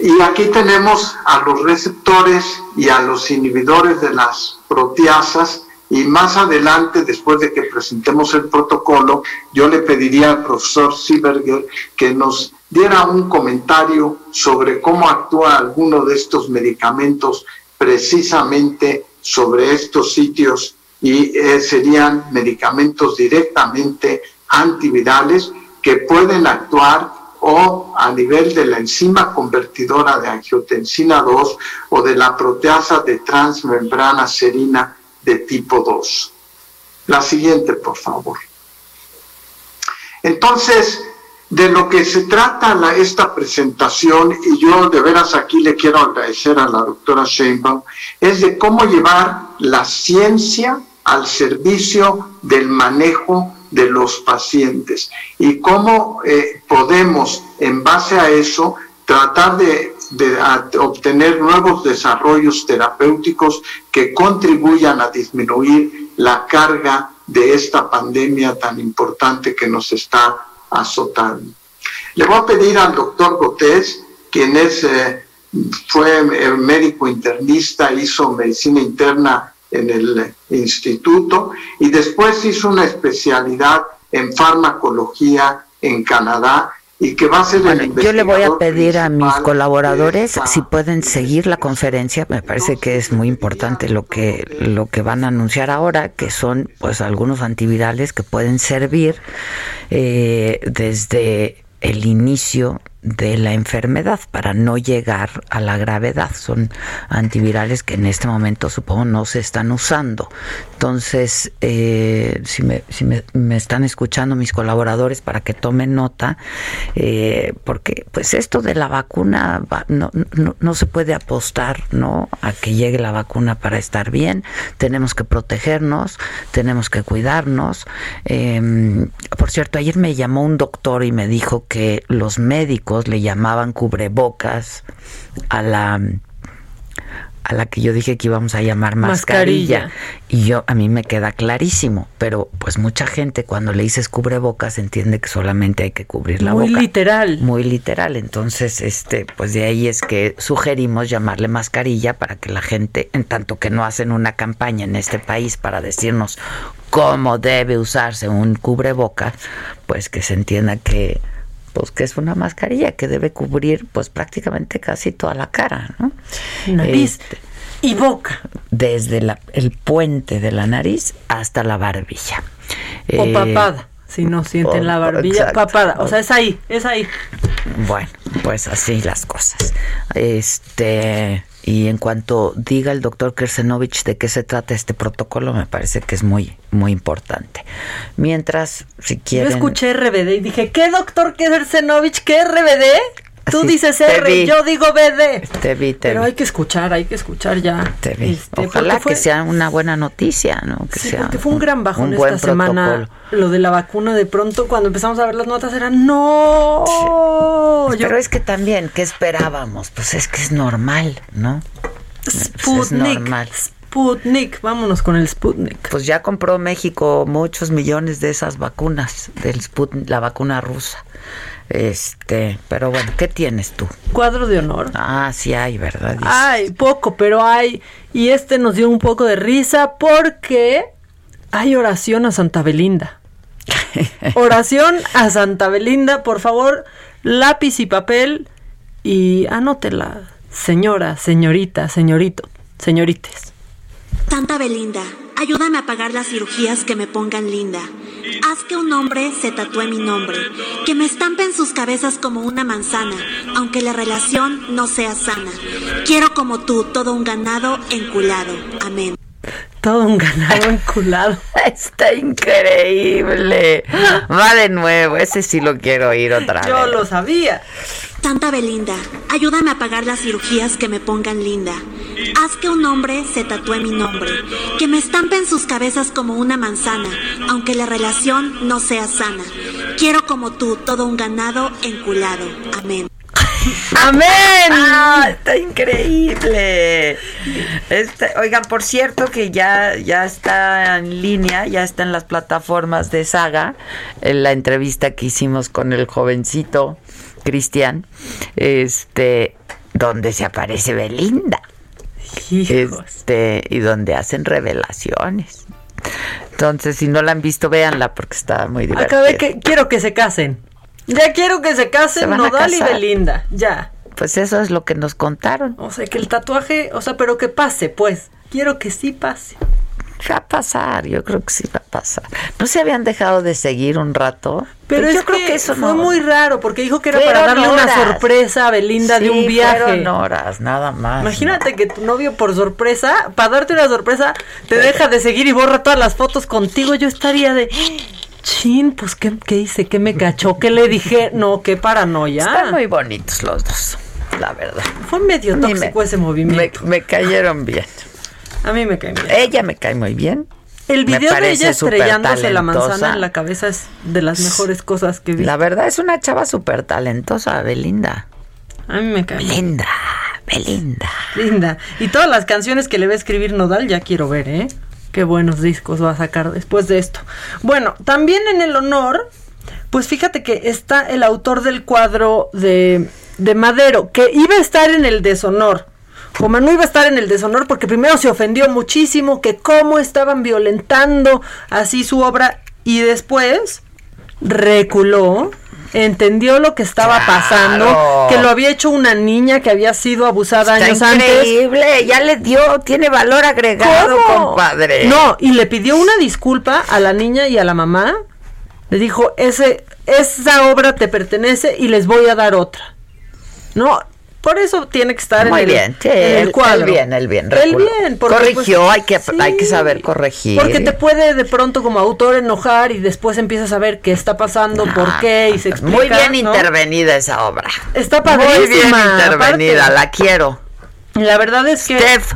Speaker 22: Y aquí tenemos a los receptores y a los inhibidores de las proteasas. Y más adelante, después de que presentemos el protocolo, yo le pediría al profesor Sieberger que nos diera un comentario sobre cómo actúa alguno de estos medicamentos precisamente sobre estos sitios. Y eh, serían medicamentos directamente antivirales que pueden actuar o a nivel de la enzima convertidora de angiotensina 2 o de la proteasa de transmembrana serina de tipo 2. La siguiente, por favor. Entonces, de lo que se trata esta presentación, y yo de veras aquí le quiero agradecer a la doctora Sheinbaum, es de cómo llevar la ciencia al servicio del manejo de los pacientes y cómo eh, podemos, en base a eso, tratar de, obtener nuevos desarrollos terapéuticos que contribuyan a disminuir la carga de esta pandemia tan importante que nos está azotando. Le voy a pedir al doctor Gotés, quien es, eh, fue médico internista, hizo medicina interna en el instituto y después hizo una especialidad en farmacología en Canadá y que va a ser el
Speaker 1: Yo le voy a pedir a mis colaboradores si pueden seguir la conferencia, me parece que es muy importante lo que lo que van a anunciar ahora, que son pues algunos antivirales que pueden servir eh, desde el inicio de la enfermedad para no llegar a la gravedad. Son antivirales que en este momento supongo no se están usando. Entonces, eh, si, me, si me, están escuchando mis colaboradores para que tomen nota, eh, porque pues esto de la vacuna no, no, no, se puede apostar ¿no? a que llegue la vacuna para estar bien. Tenemos que protegernos, tenemos que cuidarnos. Em, por cierto, ayer me llamó un doctor y me dijo que los médicos le llamaban cubrebocas a la a la que yo dije que íbamos a llamar mascarilla. Y yo, a mí me queda clarísimo, pero pues mucha gente cuando le dices cubrebocas entiende que solamente hay que cubrir la boca.
Speaker 2: Muy literal.
Speaker 1: Muy literal. Entonces, este, pues de ahí es que sugerimos llamarle mascarilla para que la gente, en tanto que no hacen una campaña en este país para decirnos cómo debe usarse un cubrebocas, pues que se entienda que pues que es una mascarilla que debe cubrir pues prácticamente casi toda la cara, ¿no?
Speaker 2: Nariz este, y boca.
Speaker 1: Desde el puente de la nariz hasta la barbilla.
Speaker 2: O eh, papada. Si no sienten la barbilla, papada. O sea, es ahí, es ahí.
Speaker 1: Bueno, pues así las cosas. Este, y en cuanto diga el doctor Kersenovich de qué se trata este protocolo, me parece que es muy, muy importante. Mientras, si quieren...
Speaker 2: Yo escuché RBD y dije, ¿qué doctor Kersenovich? ¿Qué RBD? Tú dices R, yo digo BD.
Speaker 1: Te vi, te
Speaker 2: Pero hay que escuchar, hay que escuchar ya.
Speaker 1: Te vi. Este, Ojalá que sea una buena noticia, ¿no? Que
Speaker 2: sí,
Speaker 1: sea
Speaker 2: porque fue un gran bajón esta semana. Lo de la vacuna, de pronto, cuando empezamos a ver las notas, era no.
Speaker 1: Pero es que también, ¿qué esperábamos? Pues es que es normal, ¿no?
Speaker 2: Sputnik. Pues es normal. Sputnik, vámonos con el Sputnik.
Speaker 1: Pues ya compró México muchos millones de esas vacunas, del Sputnik, la vacuna rusa. Este, pero bueno, ¿qué tienes tú?
Speaker 2: Cuadro de honor.
Speaker 1: Ah, sí hay, ¿verdad?
Speaker 2: Hay, poco, pero hay. Y este nos dio un poco de risa porque hay oración a Santa Belinda. oración a Santa Belinda, por favor, lápiz y papel y anótela, señora, señorita, señorito, señorites.
Speaker 23: Santa Belinda, ayúdame a pagar las cirugías que me pongan linda. Haz que un hombre se tatúe mi nombre, que me estampen sus cabezas como una manzana, aunque la relación no sea sana. Quiero como tú todo un ganado enculado. Amén.
Speaker 2: Todo un ganado enculado.
Speaker 1: Está increíble. Va de nuevo, ese sí lo quiero oír otra
Speaker 2: vez. Yo lo sabía.
Speaker 23: Santa Belinda, ayúdame a pagar las cirugías que me pongan linda. Haz que un hombre se tatúe mi nombre, que me estampe en sus cabezas como una manzana, aunque la relación no sea sana. Quiero como tú todo un ganado enculado. Amén.
Speaker 1: ¡Amén! Ah, está increíble. Este, oigan, por cierto que ya, ya está en línea, ya está en las plataformas de Saga, en la entrevista que hicimos con el jovencito Cristian, este, donde se aparece Belinda. Este, y donde hacen revelaciones. Entonces, si no la han visto, véanla porque está muy divertida.
Speaker 2: Acabé que quiero que se casen. Ya quiero que se casen
Speaker 1: Se
Speaker 2: Nodal y. Belinda. Ya.
Speaker 1: Pues eso es lo que nos contaron.
Speaker 2: O sea, que el tatuaje, o sea, pero que pase, pues. Quiero que sí pase.
Speaker 1: Va a pasar, yo creo que sí va a pasar. ¿No se habían dejado de seguir un rato?
Speaker 2: Pero
Speaker 1: Pues
Speaker 2: es
Speaker 1: yo creo
Speaker 2: que,
Speaker 1: que eso
Speaker 2: fue
Speaker 1: no.
Speaker 2: muy raro porque dijo que era
Speaker 1: Fueron
Speaker 2: para darle una sorpresa a Belinda de un viaje.
Speaker 1: fueron horas, nada más.
Speaker 2: Imagínate que tu novio por sorpresa, para darte una sorpresa, te deja de seguir y borra todas las fotos contigo. Yo estaría de, chin, pues ¿qué, qué hice? ¿Qué me cachó? ¿Qué le dije? No, qué paranoia.
Speaker 1: Están muy bonitos los dos, la verdad.
Speaker 2: Fue medio tóxico
Speaker 1: me-
Speaker 2: ese movimiento.
Speaker 1: Me, me cayeron bien.
Speaker 2: A mí me cae bien.
Speaker 1: Ella me cae muy bien.
Speaker 2: El video de ella estrellándose la manzana en la cabeza es de las mejores cosas que vi.
Speaker 1: La verdad es una chava súper talentosa, Belinda.
Speaker 2: A mí me cae.
Speaker 1: Belinda, Belinda.
Speaker 2: Linda. Y todas las canciones que le va a escribir Nodal ya quiero ver, ¿eh? Qué buenos discos va a sacar después de esto. Bueno, también en el honor, pues fíjate que está el autor del cuadro de, de Madero, que iba a estar en el deshonor. Como no iba a estar en el deshonor porque primero se ofendió muchísimo que cómo estaban violentando así su obra y después reculó, entendió lo que estaba pasando, que lo había hecho una niña que había sido abusada
Speaker 1: Está
Speaker 2: años antes.
Speaker 1: increíble, ya le dio, tiene valor agregado,
Speaker 2: ¿Cómo?
Speaker 1: compadre.
Speaker 2: No, y le pidió una disculpa a la niña y a la mamá. Le dijo, ese, esa obra te pertenece y les voy a dar otra. No, por eso tiene que estar
Speaker 1: Muy
Speaker 2: en, el,
Speaker 1: bien, sí,
Speaker 2: en el cuadro.
Speaker 1: él bien, él bien, reculó.
Speaker 2: bien, porque,
Speaker 1: Corrigió,
Speaker 2: pues,
Speaker 1: hay que- hay que saber corregir.
Speaker 2: Porque te puede de pronto como autor enojar y después empiezas a ver qué está pasando, por qué y se explica.
Speaker 1: Muy bien
Speaker 2: ¿no?
Speaker 1: intervenida esa obra.
Speaker 2: Está
Speaker 1: Muy bien
Speaker 2: padrísima,
Speaker 1: intervenida,
Speaker 2: aparte.
Speaker 1: la quiero.
Speaker 2: La verdad es que...
Speaker 1: Steph,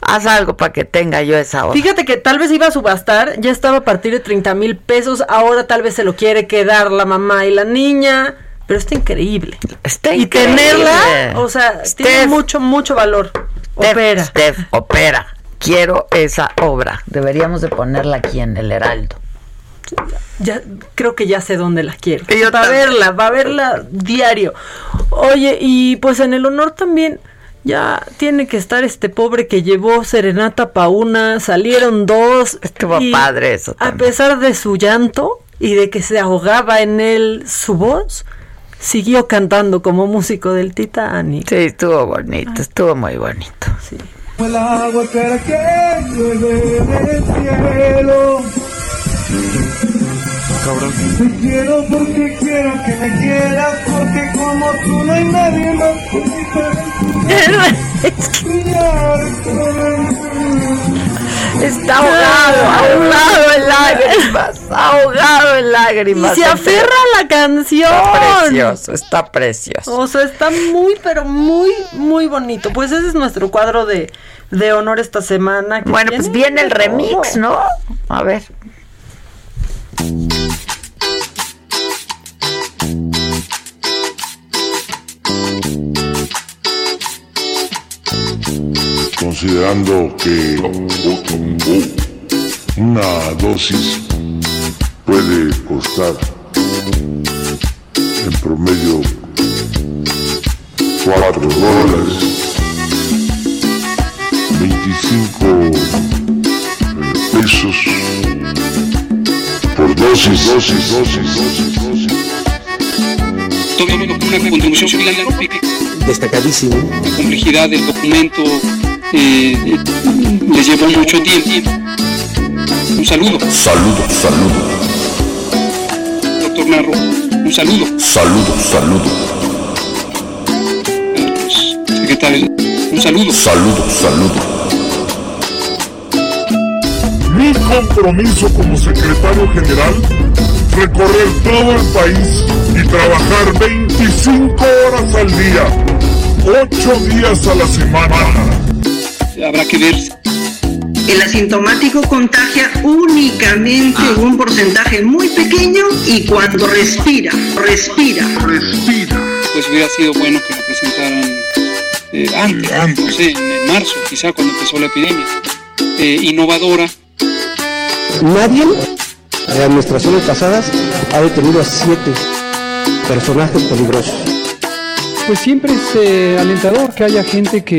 Speaker 1: haz algo para que tenga yo esa obra.
Speaker 2: Fíjate que tal vez iba a subastar, ya estaba a partir de 30 mil pesos, ahora tal vez se lo quiere quedar la mamá y la niña, pero está increíble.
Speaker 1: Está
Speaker 2: y
Speaker 1: increíble.
Speaker 2: tenerla, o sea, tiene mucho, mucho valor.
Speaker 1: Steph,
Speaker 2: Opera.
Speaker 1: Steph, opera. Quiero esa obra. Deberíamos de ponerla aquí en el Heraldo.
Speaker 2: Ya, creo que ya sé dónde la quiero.
Speaker 1: Yo
Speaker 2: va a verla, va a verla diario. Oye, y pues en el honor también ya tiene que estar este pobre que llevó serenata pa' una, salieron dos.
Speaker 1: Estuvo
Speaker 2: y
Speaker 1: padre eso
Speaker 2: A pesar de su llanto y de que se ahogaba en él su voz, siguió cantando como músico del Titanic.
Speaker 1: Sí, estuvo bonito, estuvo muy bonito.
Speaker 2: Sí.
Speaker 24: El agua espera que llueve del cielo.
Speaker 9: Cabrón.
Speaker 24: Te quiero porque quiero que me quieras, porque como tú no hay nadie más
Speaker 1: Está ahogado, ahogado en lágrimas, ahogado en lágrimas.
Speaker 2: Y se aferra a la canción.
Speaker 1: Está precioso, está precioso.
Speaker 2: O sea, está muy, pero muy, muy bonito. Pues ese es nuestro cuadro de, de honor esta semana.
Speaker 1: Bueno, pues viene el remix. ¿no? A ver.
Speaker 25: Considerando que una dosis puede costar en promedio 4 dólares, 25 eh, pesos por dosis, dosis, dosis, dosis, dosis.
Speaker 10: Destacadísimo.
Speaker 26: La complejidad del documento eh, eh, les llevó mucho tiempo. Un saludo.
Speaker 25: Saludo, saludo,
Speaker 26: Doctor Narro, un saludo.
Speaker 25: saludo, saludo,
Speaker 26: Secretario, un saludo.
Speaker 25: saludo, saludo. Mi compromiso como secretario general, recorrer todo el país y trabajar 25 horas al día, 8 días a la semana.
Speaker 26: habrá que ver.
Speaker 17: El asintomático contagia únicamente en un porcentaje muy pequeño y cuando respira, respira, respira.
Speaker 26: Pues hubiera sido bueno que lo presentaran eh, antes, no sé, en, en marzo, quizá cuando empezó la epidemia. Eh, innovadora.
Speaker 10: Nadie en administraciones pasadas ha detenido a siete personajes peligrosos.
Speaker 27: Pues siempre es eh, alentador que haya gente que,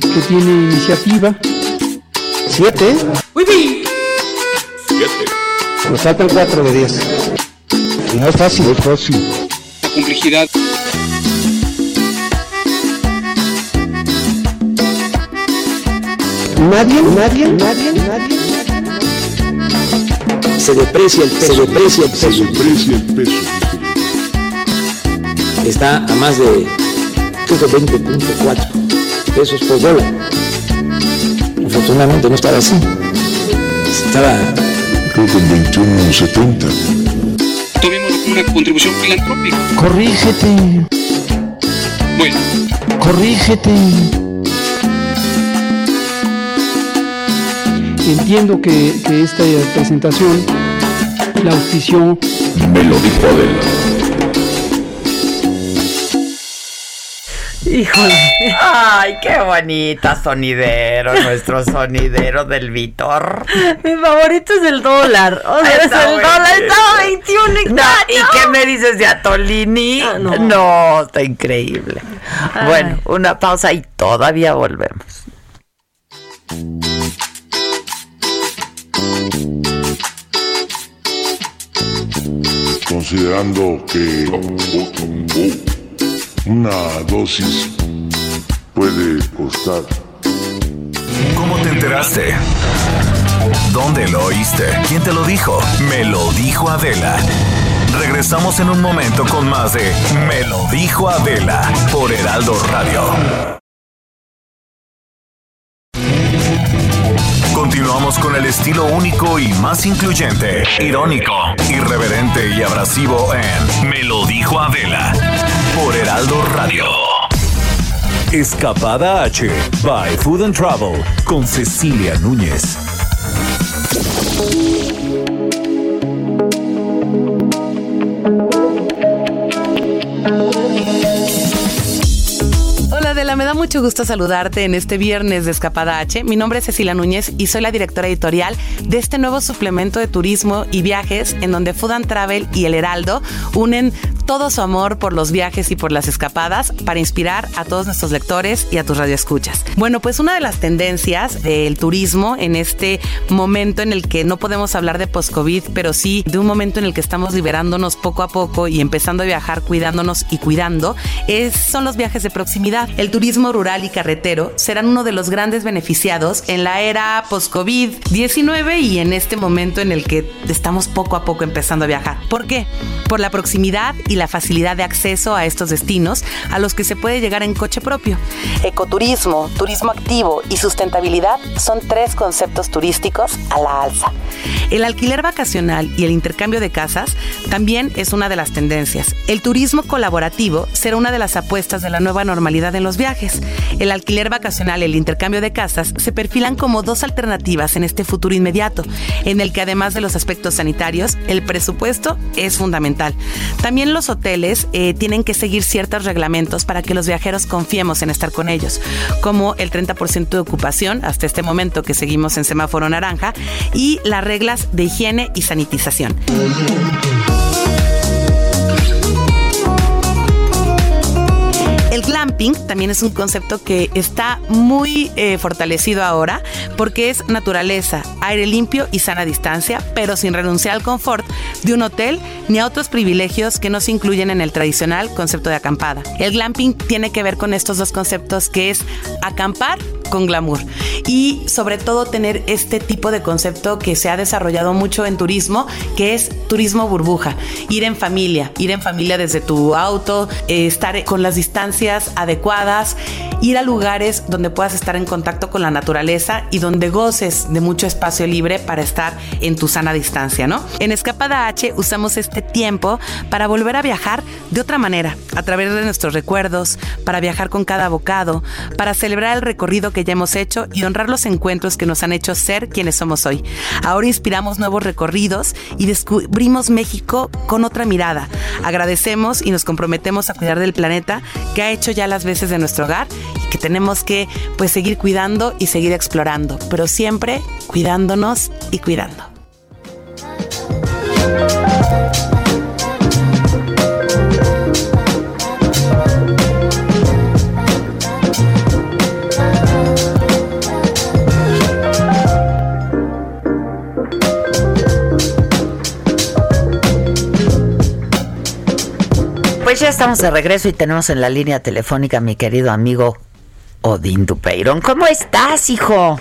Speaker 27: que tiene iniciativa.
Speaker 10: ¿Siete?
Speaker 25: Siete.
Speaker 10: Nos faltan cuatro de diez. No es fácil.
Speaker 25: No es fácil.
Speaker 26: La complejidad.
Speaker 10: Nadie, nadie, nadie, nadie. Se deprecia el peso, se deprecia el peso.
Speaker 25: Se deprecia el peso.
Speaker 10: Está a más de creo que 20.4 pesos por dólar. Afortunadamente no estaba así. Estaba
Speaker 25: Creo que en 21.70.
Speaker 26: Tuvimos una contribución filantrópica.
Speaker 27: Corrígete,
Speaker 26: Bueno,
Speaker 27: corrígete. Entiendo que, que esta presentación la auspició
Speaker 25: Me lo dijo Adela.
Speaker 2: Híjole.
Speaker 1: Ay, qué bonita sonidero, nuestro sonidero del Vitor.
Speaker 2: Mi favorito es el dólar. O sea, es el dólar. Estaba 21
Speaker 1: No,
Speaker 2: hectáreas.
Speaker 1: ¿Y qué me dices de Atolini?
Speaker 2: Ah, no.
Speaker 1: no. está increíble.
Speaker 2: Ay.
Speaker 1: Bueno, una pausa y todavía volvemos.
Speaker 25: Considerando que una dosis puede costar
Speaker 7: ¿Cómo te enteraste? ¿Dónde lo oíste? ¿Quién te lo dijo? Me lo dijo Adela. Regresamos en un momento con más de Me lo dijo Adela por Heraldo Radio. Continuamos con el estilo único y más incluyente, irónico, irreverente y abrasivo en Me lo dijo Adela por Heraldo Radio. Escapada H by Food and Travel con Cecilia Núñez.
Speaker 28: Me da mucho gusto saludarte en este viernes de Escapada H. Mi nombre es Cecilia Núñez y soy la directora editorial de este nuevo suplemento de turismo y viajes en donde Food and Travel y El Heraldo unen todo su amor por los viajes y por las escapadas para inspirar a todos nuestros lectores y a tus radioescuchas. Bueno, pues una de las tendencias del turismo en este momento en el que no podemos hablar de post-COVID, pero sí de un momento en el que estamos liberándonos poco a poco y empezando a viajar cuidándonos y cuidando, es, son los viajes de proximidad. El turismo rural y carretero serán uno de los grandes beneficiados en la era post-COVID-19 y en este momento en el que estamos poco a poco empezando a viajar. ¿Por qué? Por la proximidad y la facilidad de acceso a estos destinos a los que se puede llegar en coche propio. Ecoturismo, turismo activo y sustentabilidad son tres conceptos turísticos a la alza. El alquiler vacacional y el intercambio de casas también es una de las tendencias. El turismo colaborativo será una de las apuestas de la nueva normalidad en los viajes. El alquiler vacacional y el intercambio de casas se perfilan como dos alternativas en este futuro inmediato, en el que además de los aspectos sanitarios, el presupuesto es fundamental. También los hoteles eh, tienen que seguir ciertos reglamentos para que los viajeros confiemos en estar con ellos, como el 30% de ocupación hasta este momento que seguimos en semáforo naranja y las reglas de higiene y sanitización. El glamping también es un concepto que está muy eh, fortalecido ahora porque es naturaleza, aire limpio y sana distancia, pero sin renunciar al confort de un hotel ni a otros privilegios que no se incluyen en el tradicional concepto de acampada. El glamping tiene que ver con estos dos conceptos que es acampar con glamour y sobre todo tener este tipo de concepto que se ha desarrollado mucho en turismo, que es turismo burbuja, ir en familia, ir en familia desde tu auto, eh, estar con las distancias adecuadas ir a lugares donde puedas estar en contacto con la naturaleza y donde goces de mucho espacio libre para estar en tu sana distancia, ¿no? En Escapada H usamos este tiempo para volver a viajar de otra manera, a través de nuestros recuerdos, para viajar con cada bocado, para celebrar el recorrido que ya hemos hecho y honrar los encuentros que nos han hecho ser quienes somos hoy. Ahora inspiramos nuevos recorridos y descubrimos México con otra mirada. Agradecemos y nos comprometemos a cuidar del planeta que ha hecho ya las veces de nuestro hogar y que tenemos que pues seguir cuidando y seguir explorando, pero siempre cuidándonos y cuidando.
Speaker 1: Pues ya estamos de regreso y tenemos en la línea telefónica a mi querido amigo Odín Dupeirón. ¿Cómo estás, hijo?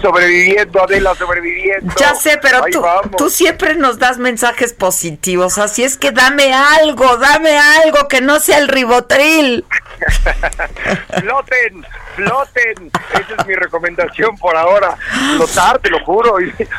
Speaker 9: Sobreviviendo, Adela, sobreviviendo.
Speaker 1: Ya sé, pero tú, tú, siempre nos das mensajes positivos, así es que dame algo, dame algo que no sea el ribotril.
Speaker 9: floten, floten. Esa es mi recomendación por ahora. Flotar, te lo juro.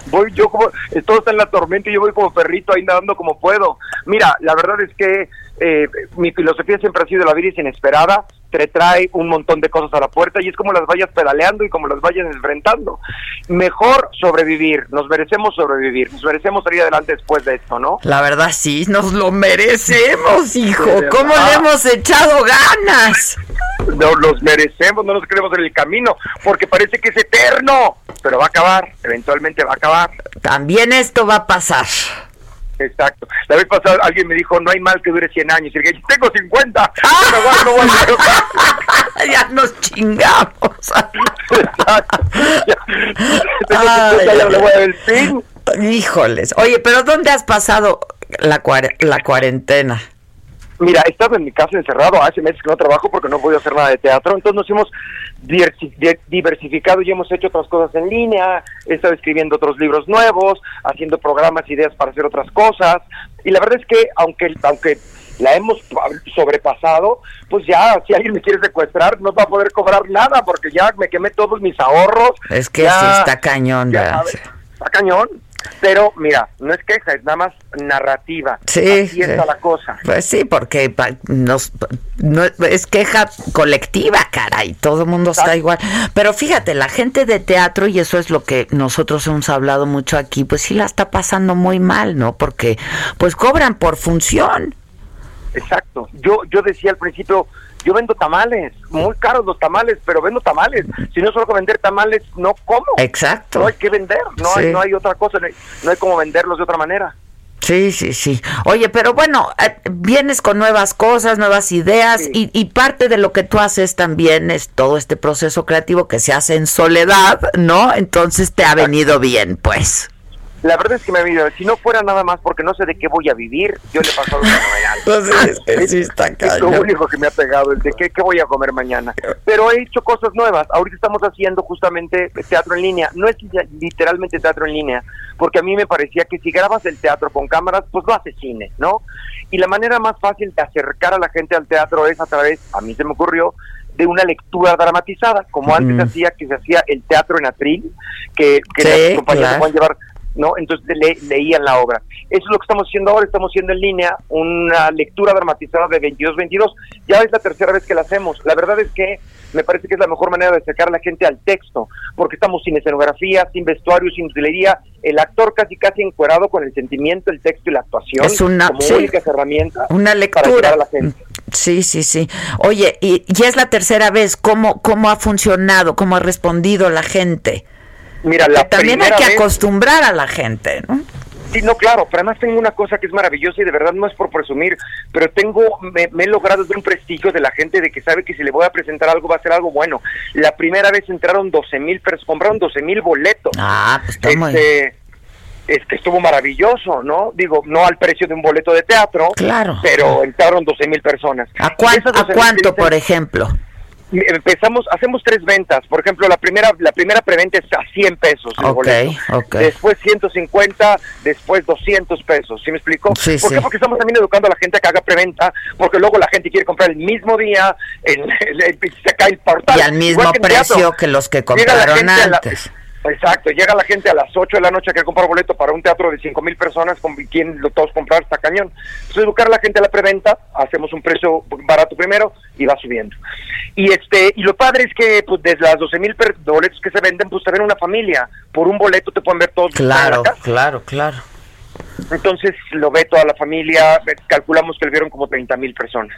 Speaker 9: Voy yo como, todo está en la tormenta y yo voy como perrito ahí nadando como puedo. Mira, la verdad es que eh, mi filosofía siempre ha sido la vida es inesperada, te trae un montón de cosas a la puerta y es como las vayas pedaleando y como las vayas enfrentando. Mejor sobrevivir, nos merecemos sobrevivir, nos merecemos salir adelante después de esto, ¿no?
Speaker 1: La verdad sí, nos lo merecemos, hijo. ¿Cómo le hemos echado ganas?
Speaker 9: No, los merecemos, no nos queremos en el camino, porque parece que es eterno, pero va a acabar, eventualmente va a acabar.
Speaker 1: También esto va a pasar.
Speaker 9: Exacto. La vez pasada alguien me dijo, no hay mal que dure 100 años. Y dije, tengo 50.
Speaker 1: ya nos chingamos. Híjoles. Oye, pero ¿dónde has pasado la, la cuarentena?
Speaker 9: Mira, he estado en mi casa encerrado, hace meses que no trabajo porque no puedo hacer nada de teatro, entonces nos hemos diversificado y hemos hecho otras cosas en línea, he estado escribiendo otros libros nuevos, haciendo programas, ideas para hacer otras cosas, y la verdad es que aunque, aunque la hemos sobrepasado, pues ya, si alguien me quiere secuestrar, no va a poder cobrar nada porque ya me quemé todos mis ahorros.
Speaker 1: Es que sí está cañón,
Speaker 9: ya, Está cañón. Pero mira, no es queja, es nada más narrativa.
Speaker 1: Sí.
Speaker 9: Así está la cosa.
Speaker 1: Pues sí, porque nos, no, es queja colectiva, caray, todo el mundo está igual. Pero fíjate, la gente de teatro, y eso es lo que nosotros hemos hablado mucho aquí, pues sí la está pasando muy mal, ¿no? Porque pues cobran por función.
Speaker 9: Exacto. Yo, yo decía al principio, yo vendo tamales, muy caros los tamales, pero vendo tamales. Si no solo vender tamales, no como.
Speaker 1: Exacto.
Speaker 9: No hay que vender, no, hay, no hay otra cosa, no hay, no hay como venderlos de otra manera.
Speaker 1: Sí, sí, sí. Oye, pero bueno, eh, vienes con nuevas cosas, nuevas ideas y, y, parte de lo que tú haces también es todo este proceso creativo que se hace en soledad, ¿no? Entonces te ha venido bien, pues.
Speaker 9: La verdad es que me ha venido, si no fuera nada más porque no sé de qué voy a vivir, yo le he pasado fenomenal.
Speaker 1: Entonces, es, sí está
Speaker 9: es lo único que me ha pegado, el de qué, qué voy a comer mañana. Pero he hecho cosas nuevas. Ahorita estamos haciendo justamente teatro en línea. No es literalmente teatro en línea, porque a mí me parecía que si grabas el teatro con cámaras, pues lo hace cine, ¿no? Y la manera más fácil de acercar a la gente al teatro es a través, a mí se me ocurrió, de una lectura dramatizada, como antes hacía que se hacía el teatro en atril, que, que
Speaker 1: Sí,
Speaker 9: las compañías
Speaker 1: claro.
Speaker 9: pueden llevar ¿no? Entonces le- leían la obra. Eso es lo que estamos haciendo ahora, estamos haciendo en línea una lectura dramatizada de 22-22. Ya es la tercera vez que la hacemos. La verdad es que me parece que es la mejor manera de acercar a la gente al texto, porque estamos sin escenografía, sin vestuario, sin utilería, el actor casi casi encuerado con el sentimiento, el texto y la actuación
Speaker 1: Es una-
Speaker 9: como
Speaker 1: sí.
Speaker 9: únicas herramientas
Speaker 1: Una lectura.
Speaker 9: a la gente.
Speaker 1: Sí, sí, sí. Oye, y ya es la tercera vez. ¿Cómo, cómo ha funcionado? ¿Cómo ha respondido la gente?
Speaker 9: Mira, la
Speaker 1: también hay que
Speaker 9: vez-
Speaker 1: acostumbrar a la gente, ¿no?
Speaker 9: Sí, no, claro, pero además tengo una cosa que es maravillosa y de verdad no es por presumir, pero tengo, me, me he logrado de un prestigio de la gente de que sabe que si le voy a presentar algo va a ser algo bueno. La primera vez entraron 12 mil personas, compraron 12 mil boletos.
Speaker 1: Ah, pues está muy-
Speaker 9: Este, es que estuvo maravilloso, ¿no? Digo, no al precio de un boleto de teatro,
Speaker 1: Claro.
Speaker 9: pero entraron 12 mil personas.
Speaker 1: ¿A, cuán- ¿a
Speaker 9: 12,000
Speaker 1: cuánto, por ejemplo?
Speaker 9: Empezamos, hacemos tres ventas. Por ejemplo, la primera la primera preventa es a 100 pesos el
Speaker 1: Ok,
Speaker 9: boleto.
Speaker 1: ok.
Speaker 9: Después 150, después 200 pesos. ¿Sí me explico?
Speaker 1: Sí,
Speaker 9: ¿Por qué? Porque estamos también educando a la gente a que haga preventa, porque luego la gente quiere comprar el mismo día, en, el- se cae el portal.
Speaker 1: Y al mismo
Speaker 9: que
Speaker 1: precio
Speaker 9: teatro.
Speaker 1: que los que compraron
Speaker 9: gente a la-
Speaker 1: antes.
Speaker 9: Exacto, llega la gente a las 8 de la noche a querer comprar boleto para un teatro de 5 mil personas, con quien lo todos comprar está cañón. Entonces educar a la gente a la preventa, hacemos un precio barato primero y va subiendo. Y este y lo padre es que pues desde las 12 mil boletos que se venden, pues te ven una familia. Por un boleto te pueden ver todos. que
Speaker 1: Claro, claro, claro.
Speaker 9: Entonces lo ve toda la familia, calculamos que lo vieron como 30 mil personas.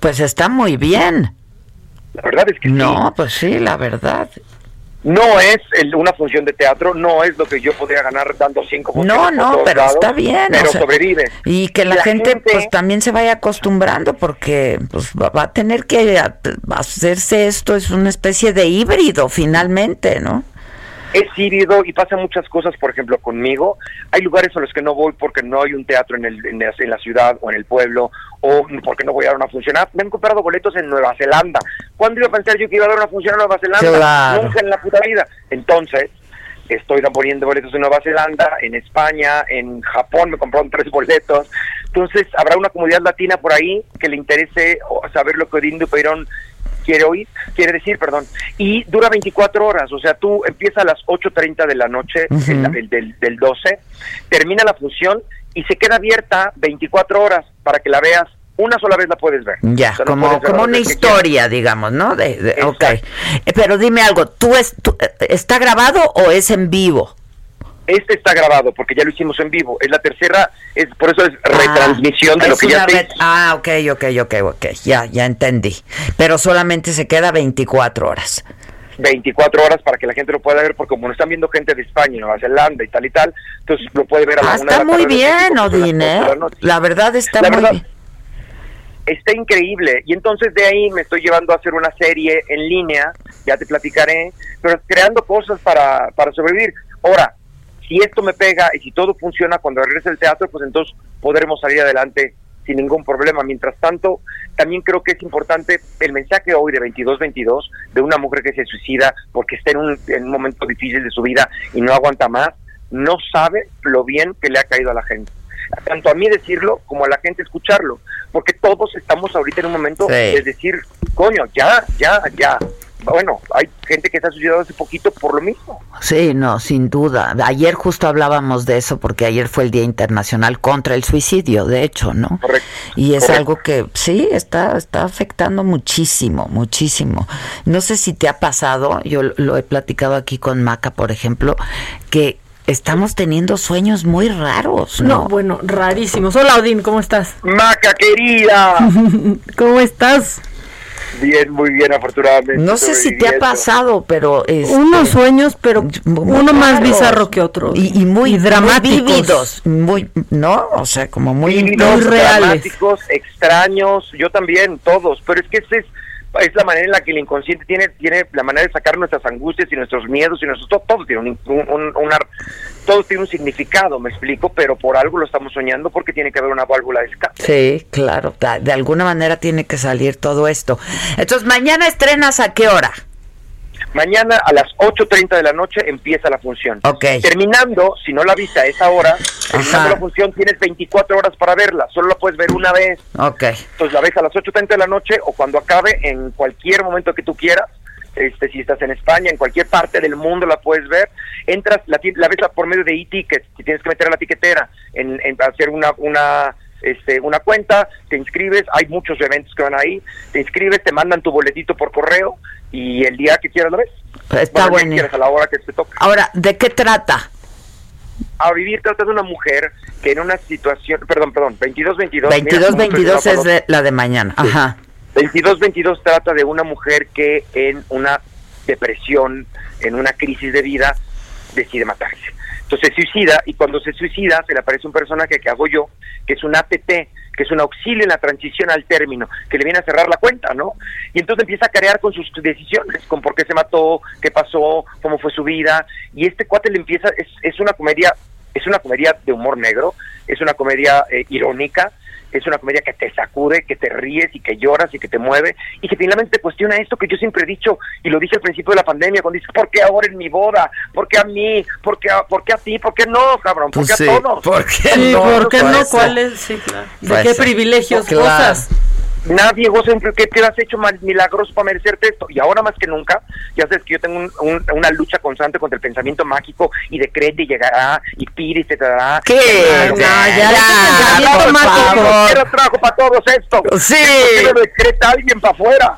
Speaker 1: Pues está muy bien.
Speaker 9: La verdad es que
Speaker 1: No, pues sí, la verdad.
Speaker 9: No es el- una función de teatro, no es lo que yo podría ganar dando cinco
Speaker 1: No, no, pero
Speaker 9: lados,
Speaker 1: está bien.
Speaker 9: Pero
Speaker 1: o sea,
Speaker 9: sobrevive.
Speaker 1: Y que la,
Speaker 9: La
Speaker 1: gente,
Speaker 9: gente-
Speaker 1: pues también se vaya acostumbrando porque pues va, va a tener que hacerse esto, es una especie de híbrido finalmente, ¿no?
Speaker 9: Es híbrido y pasan muchas cosas, por ejemplo, conmigo. Hay lugares a los que no voy porque no hay un teatro en, el, en, la, en la ciudad o en el pueblo, o porque no voy a dar una función. Ah, me han comprado boletos en Nueva Zelanda. ¿Cuándo iba a pensar yo que iba a dar una función en Nueva Zelanda?
Speaker 1: Claro.
Speaker 9: Nunca en la puta vida. Entonces, estoy poniendo boletos en Nueva Zelanda, en España, en Japón me compraron tres boletos. Entonces, habrá una comunidad latina por ahí que le interese saber lo que Odindo Peirón quiere oír, quiere decir, perdón, y dura 24 horas, o sea, tú empieza a las 8.30 de la noche
Speaker 1: Ujú.
Speaker 9: el- el del, del 12, termina la función y se queda abierta 24 horas para que la veas, una sola vez la puedes ver.
Speaker 1: Ya,
Speaker 9: O sea, no
Speaker 1: como, como una historia, digamos, ¿no? De, de- ok. Eh, Pero dime algo, ¿tú, es, tú, eh, está grabado o es en vivo?
Speaker 9: Este está grabado porque ya lo hicimos en vivo, es la tercera, es por eso es retransmisión de lo que ya se
Speaker 1: Ah, ok, ok, ok, ok, ya, ya entendí. Pero solamente se queda 24 horas.
Speaker 9: 24 horas para que la gente lo pueda ver, porque como no están viendo gente de España, Nueva Zelanda y tal y tal, entonces lo puede ver a la
Speaker 1: Ah,
Speaker 9: una de
Speaker 1: está
Speaker 9: la
Speaker 1: muy bien, Odín, ¿eh?
Speaker 9: la
Speaker 1: verdad está
Speaker 9: La
Speaker 1: muy
Speaker 9: verdad,
Speaker 1: bien.
Speaker 9: Está increíble. Y entonces de ahí me estoy llevando a hacer una serie en línea, ya te platicaré, pero creando cosas para, para sobrevivir. Ahora, si esto me pega y si todo funciona cuando regrese el teatro, pues entonces podremos salir adelante sin ningún problema. Mientras tanto, también creo que es importante el mensaje hoy de 2222 de una mujer que se suicida porque está en un, en un momento difícil de su vida y no aguanta más, no sabe lo bien que le ha caído a la gente. Tanto a mí decirlo como a la gente escucharlo, porque todos estamos ahorita en un momento
Speaker 1: Sí.
Speaker 9: de decir, coño, ya, ya, ya. Bueno, hay gente que se ha suicidado hace poquito por lo mismo.
Speaker 1: Sí, no, sin duda. Ayer justo hablábamos de eso porque ayer fue el Día Internacional contra el Suicidio, de hecho, ¿no?
Speaker 9: Correcto.
Speaker 1: Y es
Speaker 9: Correcto.
Speaker 1: algo que sí está está afectando muchísimo, muchísimo. No sé si te ha pasado, yo lo he platicado aquí con Maca, por ejemplo, que estamos teniendo sueños muy raros, ¿no?
Speaker 2: No, bueno, rarísimos. Hola, Odín, ¿cómo estás?
Speaker 9: Maca querida.
Speaker 2: ¿Cómo estás?
Speaker 9: Bien, muy bien, afortunadamente.
Speaker 1: No sé si te ha pasado, pero este,
Speaker 2: Unos sueños, pero uno más bizarro que otro.
Speaker 1: y, y muy,
Speaker 2: dramáticos.
Speaker 1: muy vívidos, muy, ¿no? O sea, como muy,
Speaker 9: Vívidos,
Speaker 1: muy reales.
Speaker 9: dramáticos, extraños, yo también, todos, pero es que ese es, es la manera en la que el inconsciente tiene, tiene la manera de sacar nuestras angustias y nuestros miedos y nuestros, todo, todo tiene un, un- un- una, todo tiene un significado, me explico, pero por algo lo estamos soñando porque tiene que haber una válvula de escape.
Speaker 1: Sí, claro, de alguna manera tiene que salir todo esto. Entonces, mañana estrenas a qué hora?
Speaker 9: Mañana a las 8.30 de la noche empieza la función.
Speaker 1: Ok.
Speaker 9: Terminando, si no la viste a esa hora, terminando la función tienes 24 horas para verla, solo la puedes ver una vez.
Speaker 1: Ok.
Speaker 9: Entonces la ves a las 8.30 de la noche o cuando acabe, en cualquier momento que tú quieras. Este, si estás en España, en cualquier parte del mundo la puedes ver. Entras, la, la ves por medio de e-tickets, si tienes que meter a la tiquetera, en, en hacer una, una, este, una cuenta, te inscribes, hay muchos eventos que van ahí, te inscribes, te mandan tu boletito por correo y el día que quieras lo ves.
Speaker 1: Está
Speaker 9: Bueno, quieras, a la hora que te toca.
Speaker 1: Ahora, ¿de qué trata?
Speaker 9: A vivir trata de una mujer que en una situación, perdón, perdón, 22-22.
Speaker 1: 22-22 es de- la de mañana. Ajá.
Speaker 9: 22-22 trata de una mujer que en una depresión, en una crisis de vida, decide matarse. Entonces se suicida y cuando se suicida se le aparece un personaje que hago yo, que es un ATT, que es un auxilio en la transición al término, que le viene a cerrar la cuenta, ¿no? Y entonces empieza a carear con sus decisiones, con por qué se mató, qué pasó, cómo fue su vida, y este cuate le empieza, es, es una comedia, es una comedia de humor negro, es una comedia eh, irónica, es una comedia que te sacude, que te ríes y que lloras y que te mueve y que finalmente te cuestiona esto que yo siempre he dicho y lo dije al principio de la pandemia cuando dices, ¿por qué ahora en mi boda? ¿Por qué a mí? ¿Por qué a, por qué a ti? ¿Por qué no, cabrón? ¿Por qué
Speaker 1: Pues sí,
Speaker 9: a todos?
Speaker 1: ¿por qué
Speaker 2: Sí,
Speaker 1: no?
Speaker 2: ¿por qué no?
Speaker 1: Pues,
Speaker 2: ¿Cuál es? Sí, claro. ¿De
Speaker 1: Pues
Speaker 2: qué
Speaker 1: sí.
Speaker 2: privilegios
Speaker 1: Claro.
Speaker 2: gozas?
Speaker 9: Nadie goza en que te has hecho mal- milagroso para merecerte esto. Y ahora más que nunca, ya sabes que yo tengo un- un- una lucha constante contra el pensamiento mágico y decreta y llegará y pide y te dará.
Speaker 1: ¿Qué?
Speaker 9: No,
Speaker 1: ya, ya,
Speaker 9: trabajo para todos esto.
Speaker 1: Sí.
Speaker 9: Decreta a alguien para afuera.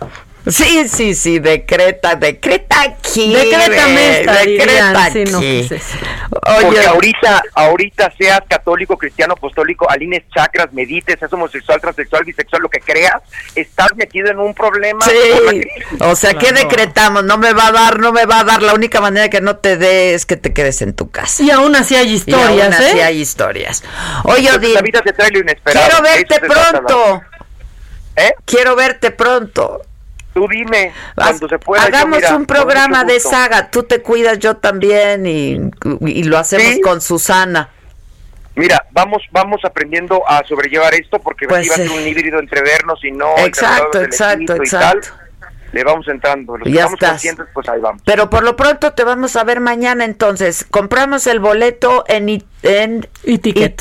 Speaker 1: Sí, sí, sí, decreta, decreta aquí.
Speaker 2: Decrétame esta,
Speaker 1: decreta
Speaker 2: dirían, sí, no,
Speaker 1: aquí.
Speaker 2: pues
Speaker 9: Porque
Speaker 1: Oye,
Speaker 9: ahorita, ahorita seas católico, cristiano, apostólico, alines chakras, medites, seas homosexual, transexual, bisexual, lo que creas, estás metido en un problema.
Speaker 1: Sí, o sea, ¿qué decretamos? No me va a dar, no me va a dar. La única manera que no te dé es que te quedes en tu casa.
Speaker 2: Y aún así hay
Speaker 1: Y
Speaker 2: historias,
Speaker 1: aún así
Speaker 2: ¿eh?
Speaker 1: hay historias. Oye, Odín,
Speaker 9: la vida te trae lo inesperado.
Speaker 1: quiero verte pronto.
Speaker 9: ¿Eh?
Speaker 1: Quiero verte pronto.
Speaker 9: Tú dime,
Speaker 1: Haz-
Speaker 9: cuando se pueda. yo,
Speaker 1: Hagamos
Speaker 9: mira,
Speaker 1: un programa de saga. Tú te cuidas, yo también. Y, y lo hacemos
Speaker 9: Sí.
Speaker 1: con Susana.
Speaker 9: Mira, vamos vamos aprendiendo a sobrellevar esto porque
Speaker 1: Pues
Speaker 9: va a ser un híbrido entre vernos y no.
Speaker 1: Exacto, exacto,
Speaker 9: y
Speaker 1: exacto.
Speaker 9: tal. Le vamos entrando. Los
Speaker 1: Ya estás.
Speaker 9: conscientes, pues ahí vamos.
Speaker 1: Pero por lo pronto te vamos a ver mañana entonces. Compramos el boleto en, en
Speaker 2: e-ticket.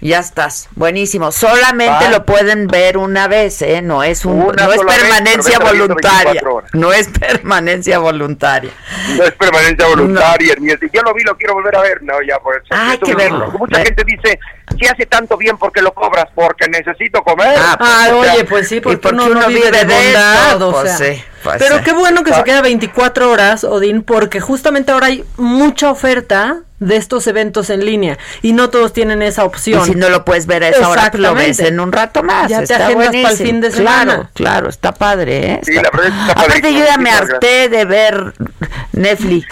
Speaker 1: Ya estás, buenísimo. Solamente lo pueden ver una vez, ¿eh? No es un,
Speaker 9: Una
Speaker 1: no es
Speaker 9: vez,
Speaker 1: permanencia voluntaria.
Speaker 9: 24 horas.
Speaker 1: No es permanencia voluntaria.
Speaker 9: No es permanencia voluntaria. Ni si yo lo vi, lo quiero volver a ver. No, ya por eso.
Speaker 1: Hay
Speaker 9: Eso
Speaker 1: que verlo.
Speaker 9: Mucha gente dice, si hace tanto bien, ¿por qué lo cobras? Porque necesito comer.
Speaker 1: Ah,
Speaker 2: Ah,
Speaker 9: O sea,
Speaker 2: oye, pues sí, porque,
Speaker 1: porque
Speaker 2: uno,
Speaker 1: uno
Speaker 2: no vive de
Speaker 1: vive de
Speaker 2: bondad,
Speaker 1: esto,
Speaker 2: o
Speaker 1: pues
Speaker 2: sea.
Speaker 1: sí, pues
Speaker 2: Pero qué bueno que se queda 24 horas, Odín, porque justamente ahora hay mucha oferta de estos eventos en línea y no todos tienen esa
Speaker 1: Y
Speaker 2: opción.
Speaker 1: si no lo puedes ver a esa hora, lo ves
Speaker 2: Exactamente.
Speaker 1: en un rato más.
Speaker 2: Ya te
Speaker 1: está
Speaker 2: agendas para el
Speaker 1: buenísimo.
Speaker 2: fin de
Speaker 1: Claro,
Speaker 2: semana.
Speaker 1: claro, está padre, ¿eh?
Speaker 9: Sí,
Speaker 1: Está-
Speaker 9: la verdad está
Speaker 1: Aparte yo ya me harté de ver Netflix.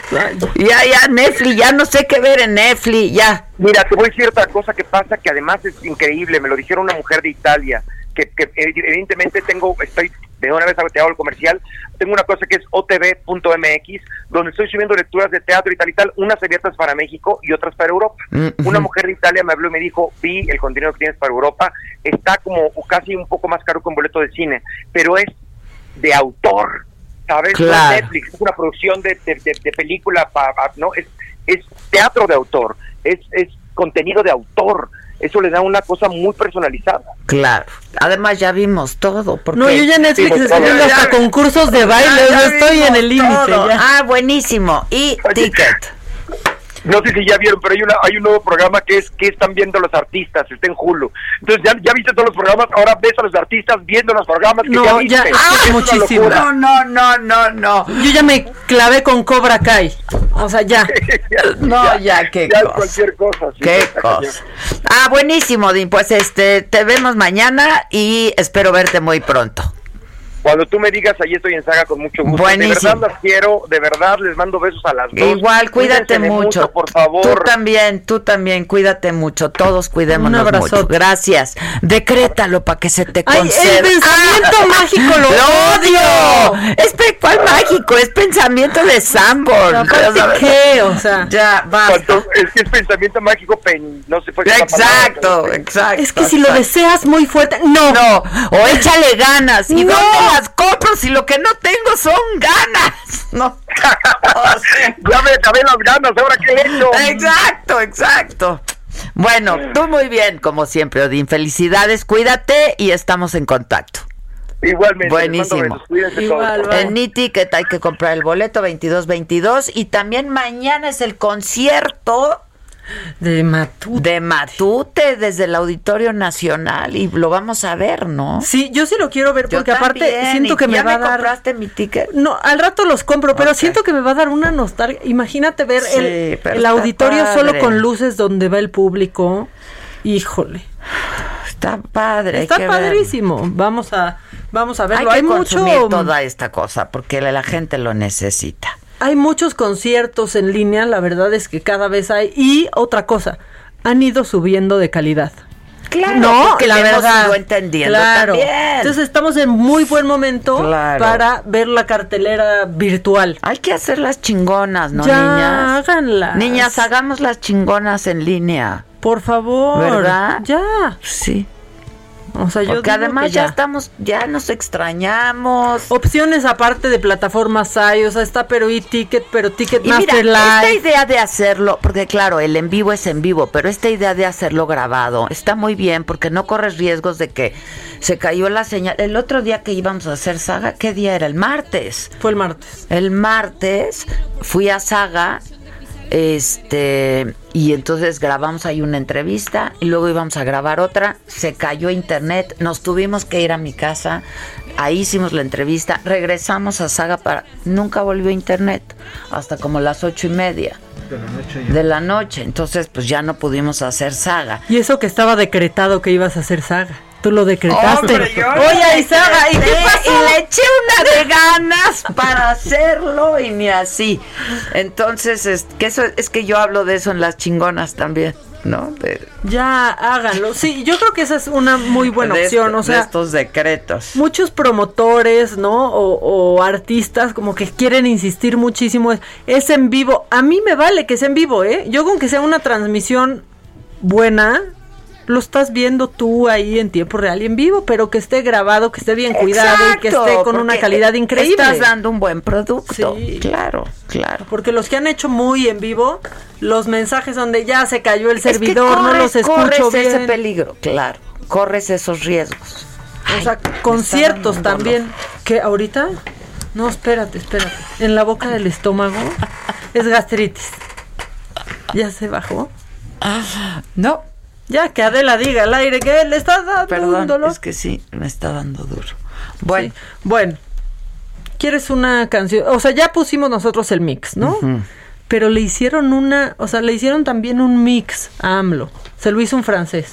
Speaker 1: Ya, ya, Netflix, ya no sé qué ver en Netflix, ya.
Speaker 9: Mira, te voy a decir otra cosa que pasa que además es increíble. Me lo dijeron una mujer de Italia que, que evidentemente tengo, estoy de una vez te hago el comercial. Tengo una cosa que es otv.mx, donde estoy subiendo lecturas de teatro y tal y tal, unas abiertas para México y otras para Europa.
Speaker 1: Mm,
Speaker 9: Una mujer de Italia me habló y me dijo, vi el contenido que tienes para Europa, está como casi un poco más caro que un boleto de cine, pero es de autor, ¿sabes? No
Speaker 1: Claro.
Speaker 9: Netflix, es una producción de, de- de- de película, pa- pa- ¿no? Es, es teatro de autor, es, es contenido de autor. Eso le da una cosa muy personalizada.
Speaker 1: Claro. Además ya vimos todo. Porque...
Speaker 2: No, yo ya Netflix
Speaker 9: Sí,
Speaker 2: estoy viendo hasta concursos de baile,
Speaker 1: Ya- ya
Speaker 2: yo estoy en el límite.
Speaker 1: Ah, buenísimo. Y ticket.
Speaker 9: No sé si ya vieron, pero hay, una, hay un nuevo programa que es que están viendo los artistas, está en Hulu. Entonces ya, ya viste todos los programas, ahora ves a los artistas viendo los programas que
Speaker 2: No,
Speaker 9: ya
Speaker 2: ya-
Speaker 9: viste.
Speaker 2: ah, muchísimo.
Speaker 1: No, no, no, no, no.
Speaker 2: Yo ya me clavé con Cobra Kai. O sea, ya.
Speaker 1: No, ya, qué
Speaker 9: ya es
Speaker 1: cosa.
Speaker 9: cualquier cosa. sí,
Speaker 1: Qué cosa. Ah, buenísimo, Din. Pues este, te vemos mañana y espero verte muy pronto.
Speaker 9: Cuando tú me digas, ahí estoy en saga con mucho gusto.
Speaker 1: Buenísimo.
Speaker 9: De verdad las quiero, de verdad les mando besos a las dos.
Speaker 1: Igual, cuídate mucho.
Speaker 9: por favor.
Speaker 1: Tú también, tú también, cuídate mucho. Todos cuidémonos
Speaker 2: Un
Speaker 1: mucho. Gracias. Decrétalo para que se te conceda.
Speaker 2: el pensamiento
Speaker 1: ¡Ah!
Speaker 2: mágico lo
Speaker 1: odio. Es pe- ¿cuál mágico? Es pensamiento de Sanborn.
Speaker 2: Aparte, ¿qué? O sea,
Speaker 1: Ya, basta.
Speaker 9: Es que es pensamiento mágico, pen- no se puede
Speaker 1: Exacto, exacto.
Speaker 2: es que si lo deseas muy fuerte, no.
Speaker 1: No, o échale ganas. ¿Y
Speaker 2: No.
Speaker 1: dónde las compro si lo que no tengo son ganas? No.
Speaker 9: ya me acabé las ganas, ahora qué he hecho.
Speaker 1: Exacto, exacto. Bueno, tú muy bien, como siempre, Odín. Felicidades, cuídate y estamos en contacto.
Speaker 9: Igualmente.
Speaker 1: Buenísimo.
Speaker 2: Igual.
Speaker 1: En Niticket hay que comprar el boleto 2222 y también mañana es el concierto
Speaker 2: De Matute.
Speaker 1: de Matute desde el Auditorio Nacional y lo vamos a ver, ¿no?
Speaker 2: Sí, yo sí lo quiero ver
Speaker 1: Yo
Speaker 2: porque aparte siento
Speaker 1: ¿y
Speaker 2: que me
Speaker 1: ya
Speaker 2: va a dar
Speaker 1: compraste mi ticket?
Speaker 2: No, al rato los compro, pero siento que me va a dar una nostalgia. Imagínate ver
Speaker 1: Sí,
Speaker 2: el, el auditorio solo con luces donde va el público. Híjole.
Speaker 1: Está padre. hay
Speaker 2: Está padrísimo. Vamos a vamos a
Speaker 1: Hay
Speaker 2: verlo.
Speaker 1: que
Speaker 2: Hay, mucho
Speaker 1: toda esta cosa porque la, la gente lo necesita.
Speaker 2: Hay muchos conciertos en línea, la verdad es que cada vez hay y otra cosa, han ido subiendo de calidad.
Speaker 1: Claro,
Speaker 2: no,
Speaker 1: porque
Speaker 2: la
Speaker 1: hemos
Speaker 2: verdad.
Speaker 1: ido entendiendo
Speaker 2: claro.
Speaker 1: también.
Speaker 2: Entonces estamos en muy buen momento
Speaker 1: Claro.
Speaker 2: para ver la cartelera virtual.
Speaker 1: Hay que hacer las chingonas, ¿no,
Speaker 2: ya,
Speaker 1: niñas?
Speaker 2: háganlas.
Speaker 1: Niñas, hagamos las chingonas en línea.
Speaker 2: Por favor.
Speaker 1: ¿Verdad?
Speaker 2: Ya.
Speaker 1: Sí.
Speaker 2: O sea, yo
Speaker 1: Porque además ya estamos, ya nos extrañamos.
Speaker 2: Opciones aparte de plataformas hay, o sea, está pero e-ticket, pero
Speaker 1: Y
Speaker 2: Ticketmaster
Speaker 1: mira, esta
Speaker 2: Live.
Speaker 1: idea de hacerlo, porque claro, el en vivo es en vivo, pero esta idea de hacerlo grabado está muy bien porque no corres riesgos de que se cayó la señal. El otro día que íbamos a hacer saga, ¿qué día era? El martes.
Speaker 2: Fue el martes.
Speaker 1: El martes fui a saga, este, y entonces grabamos ahí una entrevista y luego íbamos a grabar otra, se cayó internet, nos tuvimos que ir a mi casa, ahí hicimos la entrevista, regresamos a saga para, nunca volvió internet, hasta como las ocho y media de la noche, entonces pues ya no pudimos hacer saga.
Speaker 2: Y eso que estaba decretado que ibas a hacer saga. Tú lo decretaste.
Speaker 1: Hombre, yo
Speaker 2: Oye, Isaga, ¿y qué pasó?
Speaker 1: Y le eché una de ganas para hacerlo y ni así. Entonces, es que eso es que yo hablo de eso en las chingonas también, ¿no? De,
Speaker 2: Ya, háganlo. Sí, yo creo que esa es una muy buena
Speaker 1: de
Speaker 2: opción. O
Speaker 1: de
Speaker 2: sea,
Speaker 1: estos decretos.
Speaker 2: muchos promotores, ¿no? O, o artistas como que quieren insistir muchísimo. Es, es en vivo. A mí me vale que sea en vivo, ¿eh? Yo con que sea una transmisión buena, lo estás viendo tú ahí en tiempo real y en vivo, pero que esté grabado, que esté bien cuidado y que esté con una calidad increíble.
Speaker 1: Estás dando un buen producto.
Speaker 2: Sí.
Speaker 1: Claro, claro.
Speaker 2: Porque los que han hecho muy en vivo, los mensajes donde ya se cayó el
Speaker 1: Es
Speaker 2: servidor, no los escucho
Speaker 1: corres
Speaker 2: bien.
Speaker 1: ese peligro, claro. Corres esos riesgos.
Speaker 2: O sea, conciertos también. Que ahorita. No, espérate, espérate. En la boca del estómago es gastritis. ¿Ya se bajó?
Speaker 1: No.
Speaker 2: Ya que Adela diga al aire que le está dando un
Speaker 1: Perdón,
Speaker 2: dolor.
Speaker 1: es que sí, me está dando duro. Bueno,
Speaker 2: Sí. Bueno. ¿Quieres una canción? O sea, ya pusimos nosotros el mix, ¿no? Pero le hicieron una, o sea, le hicieron también un mix a AMLO. Se lo hizo un francés.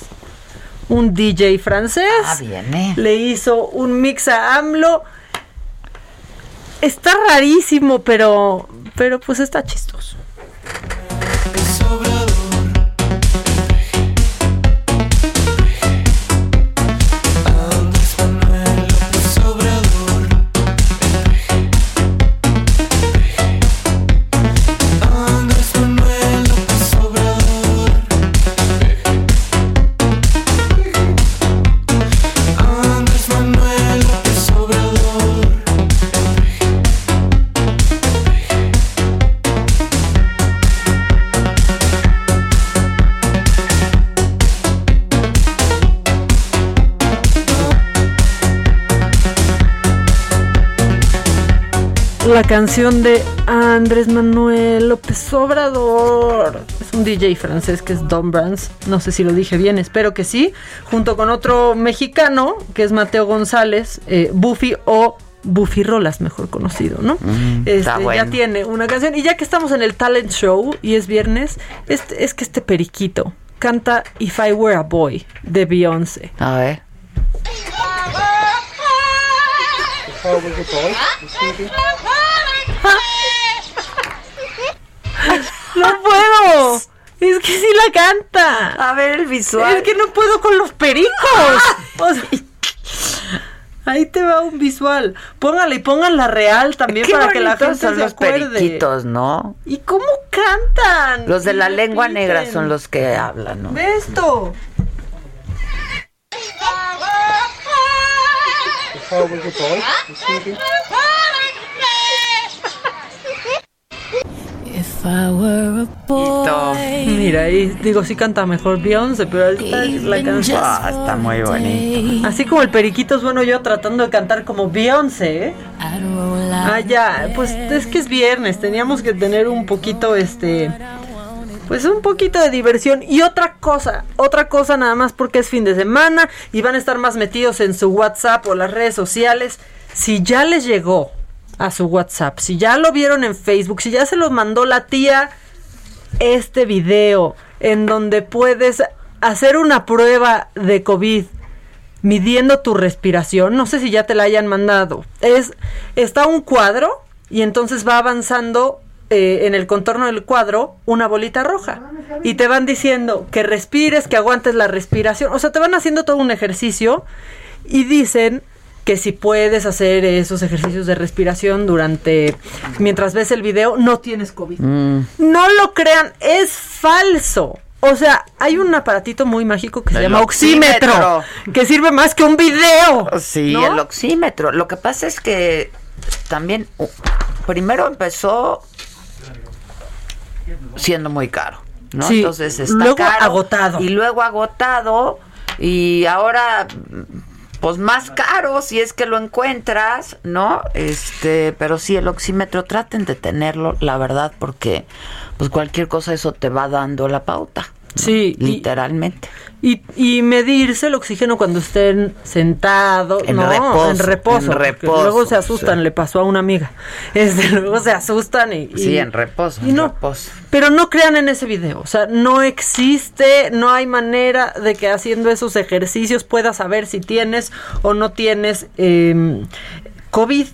Speaker 2: Un DJ francés.
Speaker 1: Ah, bien, ¿eh?
Speaker 2: Le hizo un mix a AMLO. Está rarísimo, pero pero pues está chistoso. La canción de Andrés Manuel López Obrador. Es un DJ francés que es Don Brands. No sé si lo dije bien, espero que sí. Junto con otro mexicano que es Mateo González, eh, Buffy o Buffy Rolas, mejor conocido, ¿no?
Speaker 1: Mm,
Speaker 2: Este,
Speaker 1: está
Speaker 2: Ya
Speaker 1: bueno.
Speaker 2: tiene una canción. Y ya que estamos en el talent show y es viernes, este, es que este periquito canta If I Were a Boy de Beyoncé.
Speaker 1: A ver.
Speaker 2: ¡No puedo! Es que sí la canta.
Speaker 1: A ver el visual.
Speaker 2: Es que no puedo con los pericos. O sea, ahí te va un visual. Póngale y pónganla real también
Speaker 1: Qué
Speaker 2: para que la gente
Speaker 1: son
Speaker 2: se
Speaker 1: los
Speaker 2: acuerde.
Speaker 1: periquitos, ¿no?
Speaker 2: ¿Y cómo cantan?
Speaker 1: Los de la lengua
Speaker 2: repiten.
Speaker 1: negra son los que hablan, ¿no?
Speaker 2: Ve esto.
Speaker 24: Boy.
Speaker 2: Mira, ahí digo, sí canta mejor Beyoncé, pero la canción.
Speaker 1: Ah, está muy bonito.
Speaker 2: Así como el periquito es bueno yo tratando de cantar como Beyoncé, ¿eh? Ah, ya, pues es que es viernes, teníamos que tener un poquito, este, pues un poquito de diversión. Y otra cosa, otra cosa nada más porque es fin de semana y van a estar más metidos en su WhatsApp o las redes sociales. Si ya les llegó a su WhatsApp, si ya lo vieron en Facebook, si ya se los mandó la tía este video en donde puedes hacer una prueba de COVID midiendo tu respiración. No sé si ya te la hayan mandado. Es está un cuadro y entonces va avanzando eh, en el contorno del cuadro una bolita roja y te van diciendo que respires, que aguantes la respiración. O sea, te van haciendo todo un ejercicio y dicen que si puedes hacer esos ejercicios de respiración durante mientras ves el video no tienes COVID.
Speaker 1: Mm.
Speaker 2: No lo crean, es falso. O sea, hay un aparatito muy mágico que se llama oxímetro,
Speaker 1: oxímetro.
Speaker 2: que sirve más que un video.
Speaker 1: Sí,
Speaker 2: ¿no?
Speaker 1: el oxímetro. Lo que pasa es que también primero empezó siendo muy caro, ¿no?
Speaker 2: Sí,
Speaker 1: Entonces está
Speaker 2: luego
Speaker 1: caro
Speaker 2: agotado.
Speaker 1: y luego agotado y ahora pues más caro si es que lo encuentras, ¿no? Este, pero sí el oxímetro traten de tenerlo, la verdad, porque pues cualquier cosa eso te va dando la pauta.
Speaker 2: Sí,
Speaker 1: literalmente.
Speaker 2: Y, y medirse el oxígeno cuando estén sentados,
Speaker 1: En
Speaker 2: no,
Speaker 1: reposo,
Speaker 2: en reposo.
Speaker 1: en reposo,
Speaker 2: luego se asustan,
Speaker 1: sí.
Speaker 2: le pasó a una amiga. Este, luego se asustan y, y-
Speaker 1: Sí, en reposo,
Speaker 2: y
Speaker 1: en
Speaker 2: no,
Speaker 1: reposo.
Speaker 2: Pero no crean en ese video, o sea, no existe, no hay manera de que haciendo esos ejercicios puedas saber si tienes o no tienes eh, COVID.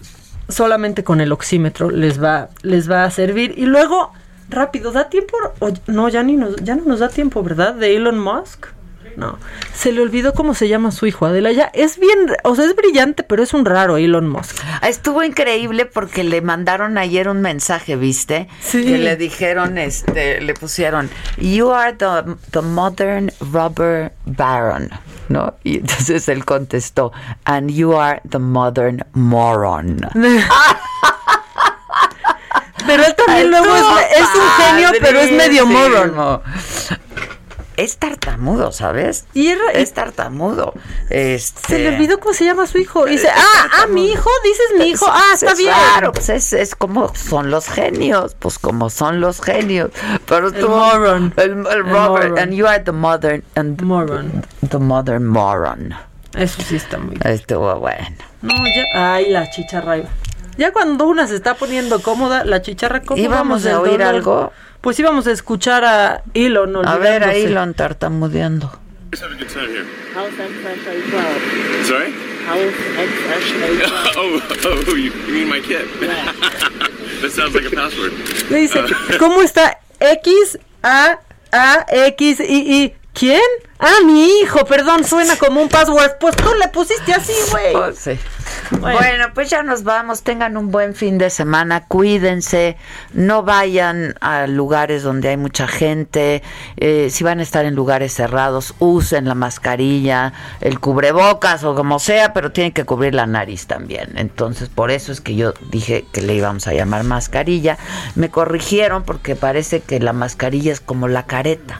Speaker 2: Solamente con el oxímetro les va, les va a servir. Y luego, rápido, ¿da tiempo? o- no, ya, ni nos, ya no nos da tiempo, ¿verdad? De Elon Musk. No, se le olvidó cómo se llama su hijo, Adela. Ya es bien, o sea, es brillante, pero es un raro Elon Musk.
Speaker 1: Ah, Estuvo increíble porque le mandaron ayer un mensaje, ¿viste?
Speaker 2: Sí.
Speaker 1: Que le dijeron, este, le pusieron, You are the, the modern rubber baron, ¿no? Y entonces él contestó, And you are the modern moron.
Speaker 2: Pero él también luego es, es un genio, pero es medio moron.
Speaker 1: Es tartamudo, ¿sabes?
Speaker 2: Y
Speaker 1: es tartamudo. Este...
Speaker 2: Se le olvidó cómo se llama su hijo. Y dice, ah, ah, mi hijo, dices mi hijo. Ah, está
Speaker 1: Es
Speaker 2: bien.
Speaker 1: Claro, pues es, es como son los genios, pues como son los genios. Pero
Speaker 2: El
Speaker 1: tú,
Speaker 2: moron.
Speaker 1: el, el Robert,
Speaker 2: moron.
Speaker 1: and you are the modern, and
Speaker 2: moron.
Speaker 1: the modern moron.
Speaker 2: Eso sí está muy
Speaker 1: Estuvo bueno.
Speaker 2: No, ya. Ay, la chicharra. Ya cuando una se está poniendo cómoda, la chicharra cómo
Speaker 1: ¿Íbamos
Speaker 2: vamos
Speaker 1: a oír
Speaker 2: dolor?
Speaker 1: algo?
Speaker 2: Pues íbamos a escuchar a Elon.
Speaker 1: A ver, tartamudeando.
Speaker 29: A.
Speaker 30: House XSA12.
Speaker 29: Sorry?
Speaker 30: XSA12.
Speaker 29: oh, oh, you, you mean my kid? that sounds like a password.
Speaker 2: Le dice,
Speaker 29: Uh,
Speaker 2: ¿cómo está? X, A, A, X, I, I. ¿Quién? Ah, mi hijo, perdón, suena como un password. Pues tú le pusiste así, güey.
Speaker 1: Oh, sí. Bueno. pues ya nos vamos. Tengan un buen fin de semana. Cuídense. No vayan a lugares donde hay mucha gente. Eh, si van a estar en lugares cerrados, usen la mascarilla, el cubrebocas o como sea, pero tienen que cubrir la nariz también. Entonces, por eso es que yo dije que le íbamos a llamar mascarilla. Me corrigieron porque parece que la mascarilla es como la careta.